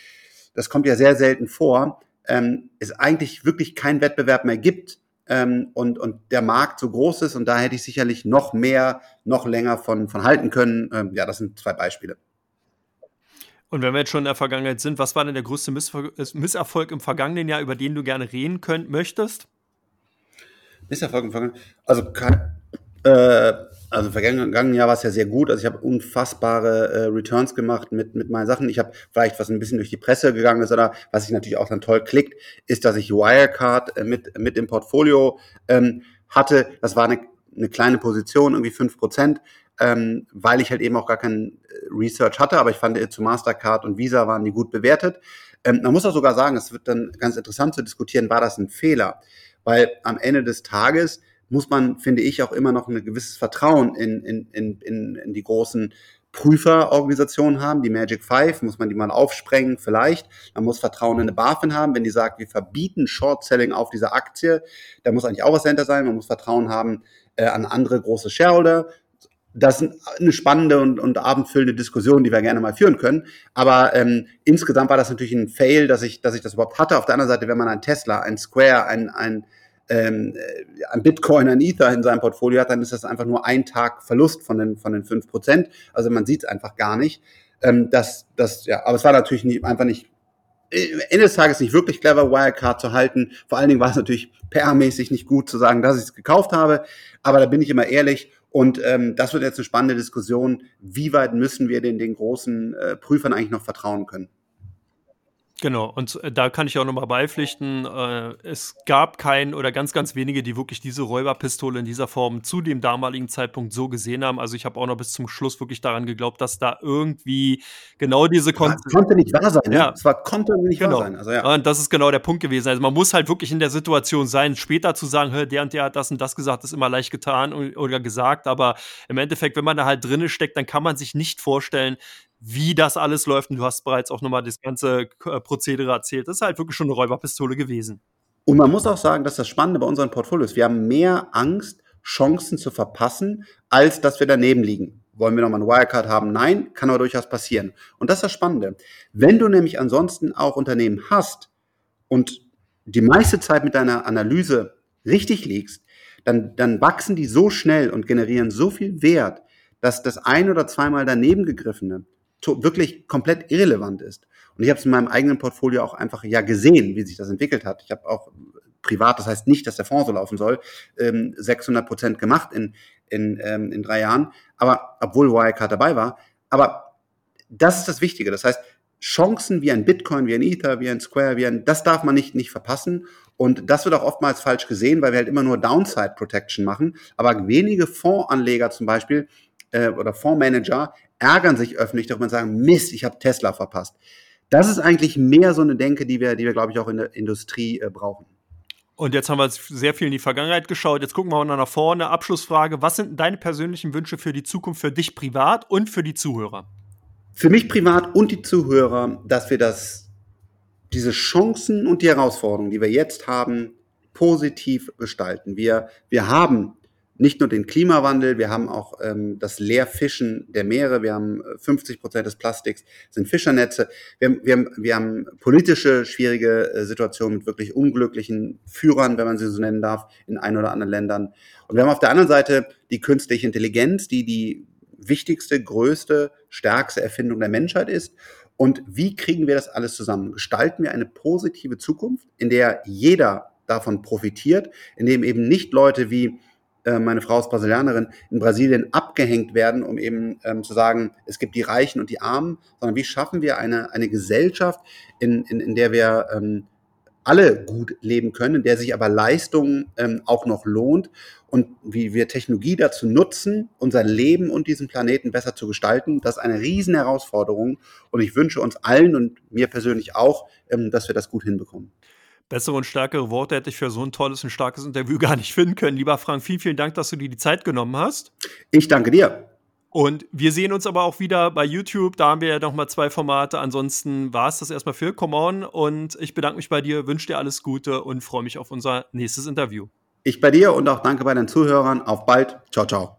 das kommt ja sehr selten vor, ähm, es eigentlich wirklich keinen Wettbewerb mehr gibt ähm, und, und der Markt so groß ist und da hätte ich sicherlich noch mehr, noch länger von, von halten können. Ähm, ja, das sind zwei Beispiele. Und wenn wir jetzt schon in der Vergangenheit sind, was war denn der größte Missver Misserfolg im vergangenen Jahr, über den du gerne reden könnt, möchtest? Misserfolg im vergangenen Also, äh, also im vergangenen Jahr war es ja sehr gut. Also ich habe unfassbare äh, Returns gemacht mit, mit meinen Sachen. Ich habe vielleicht, was ein bisschen durch die Presse gegangen ist oder was sich natürlich auch dann toll klickt, ist, dass ich Wirecard äh, mit, mit im Portfolio ähm, hatte. Das war eine, eine kleine Position, irgendwie fünf Prozent ähm, weil ich halt eben auch gar kein äh, Research hatte, aber ich fand äh, zu Mastercard und Visa waren die gut bewertet. Ähm, man muss auch sogar sagen, es wird dann ganz interessant zu diskutieren, war das ein Fehler? Weil am Ende des Tages muss man, finde ich, auch immer noch ein gewisses Vertrauen in, in, in, in, in die großen Prüferorganisationen haben, die Magic Five, muss man die mal aufsprengen, vielleicht. Man muss Vertrauen in eine BaFin haben, wenn die sagt, wir verbieten Short-Selling auf dieser Aktie, da muss eigentlich auch was dahinter sein. Man muss Vertrauen haben äh, an andere große Shareholder das ist eine spannende und, und abendfüllende Diskussion, die wir gerne mal führen können. Aber ähm, insgesamt war das natürlich ein Fail, dass ich, dass ich das überhaupt hatte. Auf der anderen Seite, wenn man ein Tesla, ein Square, ein, ein, ähm, ein Bitcoin, ein Ether in seinem Portfolio hat, dann ist das einfach nur ein Tag Verlust von den, von den fünf Prozent. Also man sieht es einfach gar nicht. Ähm, das, das, ja, aber es war natürlich nie, einfach nicht Ende des Tages nicht wirklich clever, Wirecard zu halten. Vor allen Dingen war es natürlich PR-mäßig nicht gut zu sagen, dass ich es gekauft habe. Aber da bin ich immer ehrlich und ähm, das wird jetzt eine spannende Diskussion. Wie weit müssen wir den, den großen äh, Prüfern eigentlich noch vertrauen können? Genau, und äh, da kann ich auch nochmal beipflichten, äh, es gab keinen oder ganz, ganz wenige, die wirklich diese Räuberpistole in dieser Form zu dem damaligen Zeitpunkt so gesehen haben. Also ich habe auch noch bis zum Schluss wirklich daran geglaubt, dass da irgendwie genau diese Kon konnte nicht wahr sein. Ne? Ja. Es war konnte nicht genau. wahr sein. Also, ja. Und das ist genau der Punkt gewesen. Also man muss halt wirklich in der Situation sein, später zu sagen, der und der hat das und das gesagt, ist immer leicht getan oder gesagt. Aber im Endeffekt, wenn man da halt drinne steckt, dann kann man sich nicht vorstellen, wie das alles läuft. Und du hast bereits auch nochmal das ganze äh, Prozedere erzählt. Das ist halt wirklich schon eine Räuberpistole gewesen. Und man muss auch sagen, dass das Spannende bei unseren Portfolios, wir haben mehr Angst, Chancen zu verpassen, als dass wir daneben liegen. Wollen wir nochmal eine Wirecard haben? Nein, kann aber durchaus passieren. Und das ist das Spannende. Wenn du nämlich ansonsten auch Unternehmen hast und die meiste Zeit mit deiner Analyse richtig liegst, dann, dann wachsen die so schnell und generieren so viel Wert, dass das ein oder zweimal daneben gegriffene wirklich komplett irrelevant ist. Und ich habe es in meinem eigenen Portfolio auch einfach ja gesehen, wie sich das entwickelt hat. Ich habe auch privat, das heißt nicht, dass der Fonds so laufen soll, 600 ähm, Prozent gemacht in, in, ähm, in drei Jahren, aber obwohl Wirecard dabei war. Aber das ist das Wichtige. Das heißt, Chancen wie ein Bitcoin, wie ein Ether, wie ein Square, wie ein, das darf man nicht, nicht verpassen. Und das wird auch oftmals falsch gesehen, weil wir halt immer nur Downside Protection machen. Aber wenige Fondsanleger zum Beispiel äh, oder Fondsmanager ärgern sich öffentlich darüber und sagen, Mist, ich habe Tesla verpasst. Das ist eigentlich mehr so eine Denke, die wir, die wir glaube ich, auch in der Industrie äh, brauchen. Und jetzt haben wir sehr viel in die Vergangenheit geschaut. Jetzt gucken wir mal nach vorne. Abschlussfrage: Was sind deine persönlichen Wünsche für die Zukunft, für dich privat und für die Zuhörer? Für mich privat und die Zuhörer, dass wir das, diese Chancen und die Herausforderungen, die wir jetzt haben, positiv gestalten. Wir, wir haben nicht nur den Klimawandel, wir haben auch ähm, das Leerfischen der Meere, wir haben 50 äh, Prozent des Plastiks sind Fischernetze, wir haben, wir haben, wir haben politische schwierige äh, Situationen mit wirklich unglücklichen Führern, wenn man sie so nennen darf, in ein oder anderen Ländern. Und wir haben auf der anderen Seite die künstliche Intelligenz, die die wichtigste, größte, stärkste Erfindung der Menschheit ist. Und wie kriegen wir das alles zusammen? Gestalten wir eine positive Zukunft, in der jeder davon profitiert, in dem eben nicht Leute wie äh, meine Frau ist Brasilianerin, in Brasilien abgehängt werden, um eben ähm, zu sagen, es gibt die Reichen und die Armen, sondern wie schaffen wir eine, eine Gesellschaft, in, in, in der wir ähm, alle gut leben können, in der sich aber Leistung ähm, auch noch lohnt und wie wir Technologie dazu nutzen, unser Leben und diesen Planeten besser zu gestalten, das ist eine riesen Herausforderung und ich wünsche uns allen und mir persönlich auch, ähm, dass wir das gut hinbekommen. Bessere und stärkere Worte hätte ich für so ein tolles und starkes Interview gar nicht finden können. Lieber Frank, vielen, vielen Dank, dass du dir die Zeit genommen hast. Ich danke dir. Und wir sehen uns aber auch wieder bei YouTube. Da haben wir ja nochmal zwei Formate. Ansonsten war es das erstmal für Come On. Und ich bedanke mich bei dir, wünsche dir alles Gute und freue mich auf unser nächstes Interview. Ich bei dir und auch danke bei den Zuhörern. Auf bald. Ciao, ciao.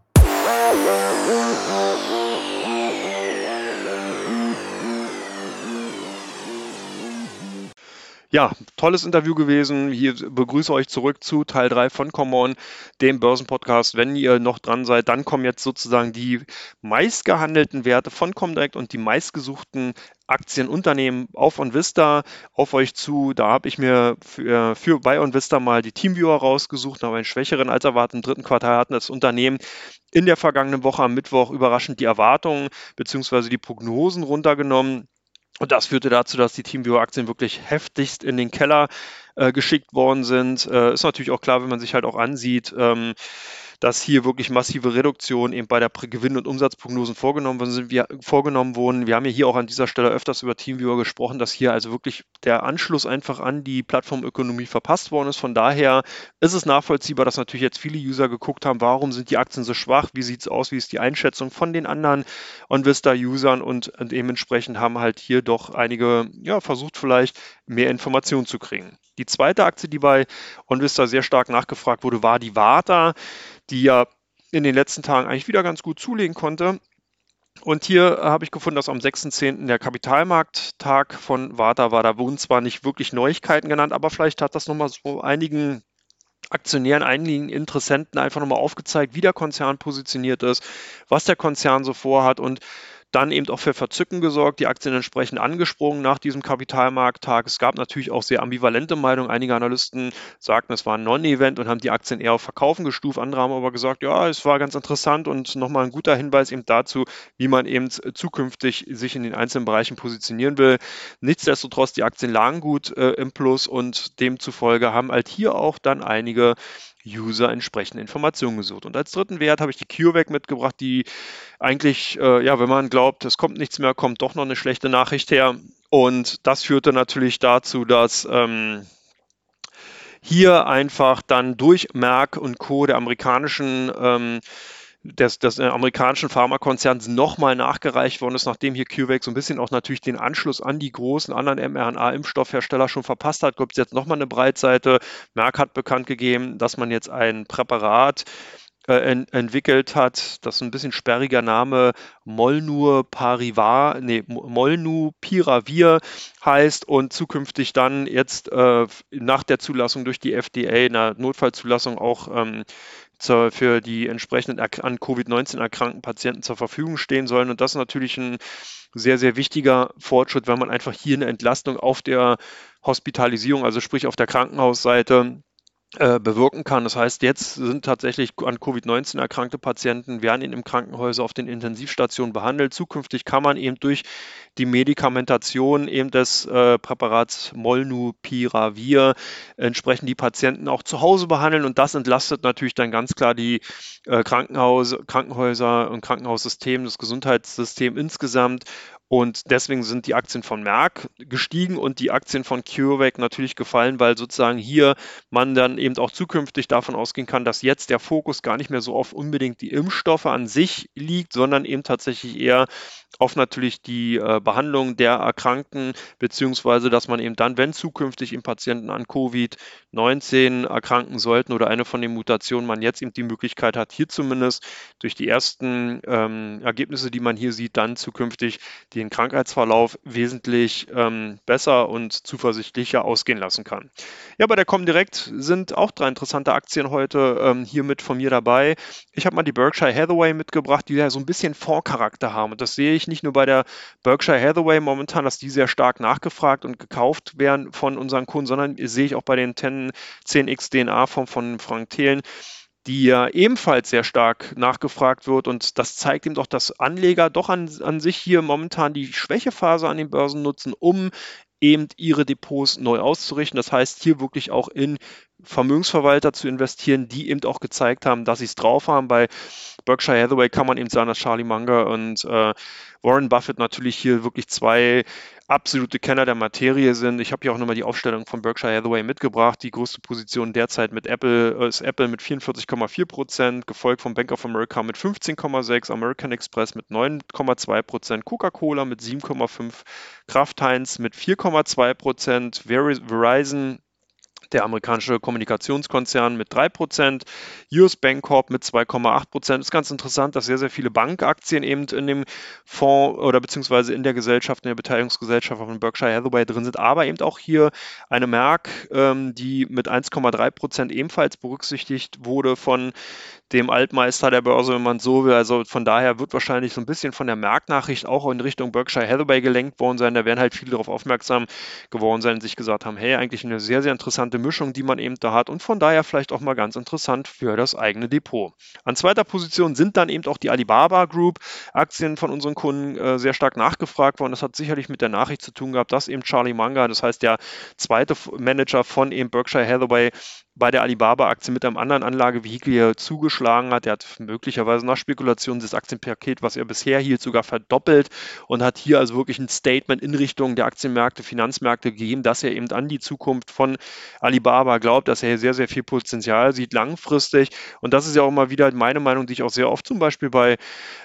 Ja, tolles Interview gewesen. Hier begrüße euch zurück zu Teil 3 von Common, dem Börsenpodcast. Wenn ihr noch dran seid, dann kommen jetzt sozusagen die meistgehandelten Werte von Comdirect und die meistgesuchten Aktienunternehmen auf OnVista auf euch zu. Da habe ich mir für, für bei OnVista mal die Teamviewer rausgesucht, aber einen schwächeren als erwartet. Im dritten Quartal hatten das Unternehmen in der vergangenen Woche am Mittwoch überraschend die Erwartungen bzw. die Prognosen runtergenommen. Und das führte dazu, dass die TeamViewer-Aktien wirklich heftigst in den Keller äh, geschickt worden sind. Äh, ist natürlich auch klar, wenn man sich halt auch ansieht, ähm, dass hier wirklich massive Reduktionen eben bei der Gewinn- und Umsatzprognosen vorgenommen sind. Wir, vorgenommen wurden. Wir haben ja hier auch an dieser Stelle öfters über TeamViewer gesprochen, dass hier also wirklich der Anschluss einfach an die Plattformökonomie verpasst worden ist. Von daher ist es nachvollziehbar, dass natürlich jetzt viele User geguckt haben, warum sind die Aktien so schwach, wie sieht es aus, wie ist die Einschätzung von den anderen OnVista-Usern und dementsprechend haben halt hier doch einige ja, versucht vielleicht mehr Informationen zu kriegen. Die zweite Aktie, die bei OnVista sehr stark nachgefragt wurde, war die Warta die ja in den letzten Tagen eigentlich wieder ganz gut zulegen konnte. Und hier habe ich gefunden, dass am 6.10. der Kapitalmarkttag von Warta war. Da wurden zwar nicht wirklich Neuigkeiten genannt, aber vielleicht hat das nochmal so einigen Aktionären, einigen Interessenten einfach nochmal aufgezeigt, wie der Konzern positioniert ist, was der Konzern so vorhat und dann eben auch für Verzücken gesorgt, die Aktien entsprechend angesprungen nach diesem Kapitalmarkttag. Es gab natürlich auch sehr ambivalente Meinungen. Einige Analysten sagten, es war ein Non-Event und haben die Aktien eher auf Verkaufen gestuft. Andere haben aber gesagt, ja, es war ganz interessant und nochmal ein guter Hinweis eben dazu, wie man eben zukünftig sich in den einzelnen Bereichen positionieren will. Nichtsdestotrotz, die Aktien lagen gut äh, im Plus und demzufolge haben halt hier auch dann einige User entsprechende Informationen gesucht. Und als dritten Wert habe ich die CureVac mitgebracht, die eigentlich, äh, ja, wenn man glaubt, es kommt nichts mehr, kommt doch noch eine schlechte Nachricht her. Und das führte natürlich dazu, dass ähm, hier einfach dann durch Merck und Co. der amerikanischen ähm, des, des äh, amerikanischen Pharmakonzerns nochmal nachgereicht worden ist, nachdem hier CureVac so ein bisschen auch natürlich den Anschluss an die großen anderen mRNA-Impfstoffhersteller schon verpasst hat, gibt es jetzt nochmal eine Breitseite. Merck hat bekannt gegeben, dass man jetzt ein Präparat äh, en, entwickelt hat, das ist ein bisschen sperriger Name, Molnuparivar, nee, Molnupiravir heißt und zukünftig dann jetzt äh, nach der Zulassung durch die FDA, einer Notfallzulassung auch ähm, zur, für die entsprechenden an Covid-19 erkrankten Patienten zur Verfügung stehen sollen. Und das ist natürlich ein sehr, sehr wichtiger Fortschritt, weil man einfach hier eine Entlastung auf der Hospitalisierung, also sprich auf der Krankenhausseite, äh, bewirken kann. Das heißt, jetzt sind tatsächlich an Covid-19 erkrankte Patienten, werden in den Krankenhäusern auf den Intensivstationen behandelt. Zukünftig kann man eben durch die Medikamentation eben des äh, Präparats Molnupiravir entsprechend die Patienten auch zu Hause behandeln und das entlastet natürlich dann ganz klar die äh, Krankenhaus, Krankenhäuser und Krankenhaussystem, das Gesundheitssystem insgesamt und deswegen sind die Aktien von Merck gestiegen und die Aktien von CureVac natürlich gefallen, weil sozusagen hier man dann eben auch zukünftig davon ausgehen kann, dass jetzt der Fokus gar nicht mehr so auf unbedingt die Impfstoffe an sich liegt, sondern eben tatsächlich eher auf natürlich die äh, Behandlung der Erkrankten, beziehungsweise dass man eben dann, wenn zukünftig im Patienten an Covid-19 erkranken sollten oder eine von den Mutationen, man jetzt eben die Möglichkeit hat, hier zumindest durch die ersten ähm, Ergebnisse, die man hier sieht, dann zukünftig den Krankheitsverlauf wesentlich ähm, besser und zuversichtlicher ausgehen lassen kann. Ja, bei der Comdirect sind auch drei interessante Aktien heute ähm, hier mit von mir dabei. Ich habe mal die Berkshire Hathaway mitgebracht, die ja so ein bisschen Vorcharakter haben und das sehe ich nicht nur bei der Berkshire Hathaway momentan, dass die sehr stark nachgefragt und gekauft werden von unseren Kunden, sondern sehe ich auch bei den 10, 10x DNA von, von Frank Thelen, die ja ebenfalls sehr stark nachgefragt wird. Und das zeigt eben doch, dass Anleger doch an, an sich hier momentan die Schwächephase an den Börsen nutzen, um eben ihre Depots neu auszurichten. Das heißt, hier wirklich auch in Vermögensverwalter zu investieren, die eben auch gezeigt haben, dass sie es drauf haben. Bei Berkshire Hathaway kann man eben sagen, dass Charlie Munger und äh, Warren Buffett natürlich hier wirklich zwei absolute Kenner der Materie sind. Ich habe hier auch nochmal die Aufstellung von Berkshire Hathaway mitgebracht. Die größte Position derzeit mit Apple äh, ist Apple mit 44,4 Prozent, gefolgt von Bank of America mit 15,6, American Express mit 9,2 Prozent, Coca-Cola mit 7,5%, Kraft Heinz mit 4,2 Prozent, Verizon der amerikanische Kommunikationskonzern mit 3%, US Bank Corp mit 2,8%. Ist ganz interessant, dass sehr, sehr viele Bankaktien eben in dem Fonds oder beziehungsweise in der Gesellschaft, in der Beteiligungsgesellschaft von Berkshire Hathaway drin sind, aber eben auch hier eine Merck, ähm, die mit 1,3% ebenfalls berücksichtigt wurde von dem Altmeister der Börse, wenn man so will. Also von daher wird wahrscheinlich so ein bisschen von der Marktnachricht auch in Richtung Berkshire Hathaway gelenkt worden sein. Da werden halt viele darauf aufmerksam geworden sein und sich gesagt haben, hey, eigentlich eine sehr, sehr interessante Mischung, die man eben da hat und von daher vielleicht auch mal ganz interessant für das eigene Depot. An zweiter Position sind dann eben auch die Alibaba Group Aktien von unseren Kunden äh, sehr stark nachgefragt worden. Das hat sicherlich mit der Nachricht zu tun gehabt, dass eben Charlie Manga, das heißt der zweite Manager von eben Berkshire Hathaway, bei der Alibaba-Aktie mit einem anderen Anlagevehikel hier zugeschlagen hat. Er hat möglicherweise nach Spekulation das Aktienpaket, was er bisher hielt, sogar verdoppelt und hat hier also wirklich ein Statement in Richtung der Aktienmärkte, Finanzmärkte gegeben, dass er eben an die Zukunft von Alibaba glaubt, dass er hier sehr, sehr viel Potenzial sieht langfristig. Und das ist ja auch mal wieder meine Meinung, die ich auch sehr oft zum Beispiel bei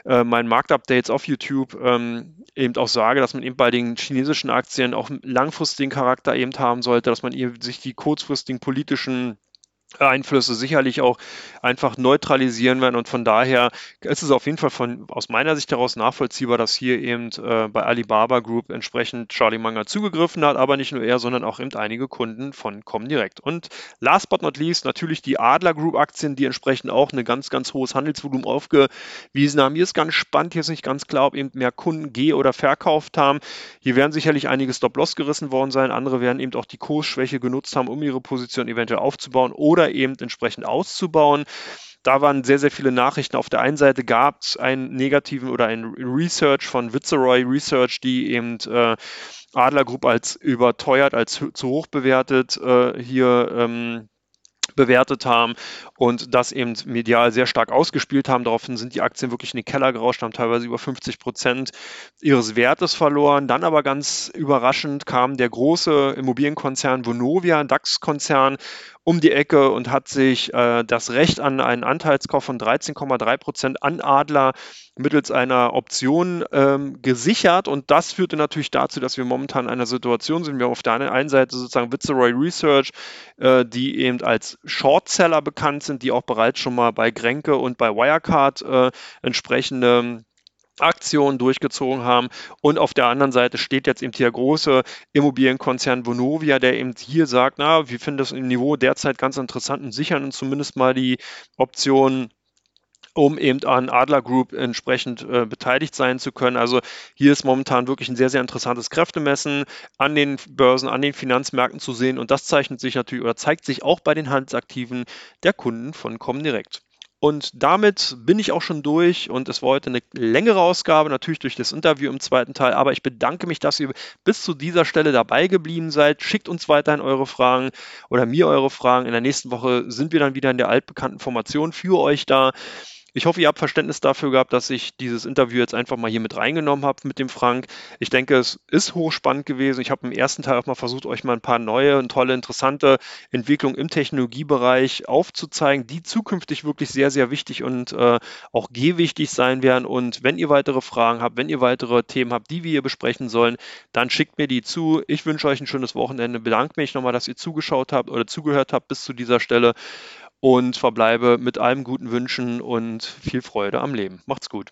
äh, meinen Marktupdates auf YouTube ähm, eben auch sage, dass man eben bei den chinesischen Aktien auch langfristigen Charakter eben haben sollte, dass man eben sich die kurzfristigen politischen Einflüsse sicherlich auch einfach neutralisieren werden. Und von daher ist es auf jeden Fall von, aus meiner Sicht heraus nachvollziehbar, dass hier eben äh, bei Alibaba Group entsprechend Charlie Munger zugegriffen hat, aber nicht nur er, sondern auch eben einige Kunden von Comdirect. Und last but not least natürlich die Adler Group Aktien, die entsprechend auch ein ganz, ganz hohes Handelsvolumen aufgewiesen haben. Hier ist ganz spannend, hier ist nicht ganz klar, ob eben mehr Kunden geh- oder verkauft haben. Hier werden sicherlich einige Stop-Loss gerissen worden sein. Andere werden eben auch die Kursschwäche genutzt haben, um ihre Position eventuell aufzubauen oder oder eben entsprechend auszubauen. Da waren sehr, sehr viele Nachrichten. Auf der einen Seite gab es einen negativen oder einen Research von Viceroy Research, die eben äh, Adler Group als überteuert, als zu hoch bewertet äh, hier ähm, bewertet haben und das eben medial sehr stark ausgespielt haben. Daraufhin sind die Aktien wirklich in den Keller gerauscht, haben teilweise über 50 Prozent ihres Wertes verloren. Dann aber ganz überraschend kam der große Immobilienkonzern Vonovia, DAX-Konzern, um die Ecke und hat sich äh, das Recht an einen Anteilskauf von 13,3 Prozent an Adler mittels einer Option ähm, gesichert. Und das führte natürlich dazu, dass wir momentan in einer Situation sind. Wir haben auf der einen Seite sozusagen Viceroy Research, äh, die eben als Shortseller bekannt sind, die auch bereits schon mal bei Grenke und bei Wirecard äh, entsprechende Aktionen durchgezogen haben. Und auf der anderen Seite steht jetzt eben der große Immobilienkonzern Vonovia, der eben hier sagt, na, wir finden das im Niveau derzeit ganz interessant und sichern uns zumindest mal die Option um eben an Adler Group entsprechend äh, beteiligt sein zu können. Also hier ist momentan wirklich ein sehr, sehr interessantes Kräftemessen an den Börsen, an den Finanzmärkten zu sehen und das zeichnet sich natürlich oder zeigt sich auch bei den Handelsaktiven der Kunden von Comdirect. Und damit bin ich auch schon durch und es war heute eine längere Ausgabe, natürlich durch das Interview im zweiten Teil, aber ich bedanke mich, dass ihr bis zu dieser Stelle dabei geblieben seid. Schickt uns weiterhin eure Fragen oder mir eure Fragen. In der nächsten Woche sind wir dann wieder in der altbekannten Formation für euch da. Ich hoffe, ihr habt Verständnis dafür gehabt, dass ich dieses Interview jetzt einfach mal hier mit reingenommen habe mit dem Frank. Ich denke, es ist hochspannend gewesen. Ich habe im ersten Teil auch mal versucht, euch mal ein paar neue und tolle, interessante Entwicklungen im Technologiebereich aufzuzeigen, die zukünftig wirklich sehr, sehr wichtig und äh, auch gehwichtig sein werden. Und wenn ihr weitere Fragen habt, wenn ihr weitere Themen habt, die wir hier besprechen sollen, dann schickt mir die zu. Ich wünsche euch ein schönes Wochenende. Bedanke mich nochmal, dass ihr zugeschaut habt oder zugehört habt bis zu dieser Stelle und verbleibe mit allen guten Wünschen und viel Freude am Leben. Macht's gut.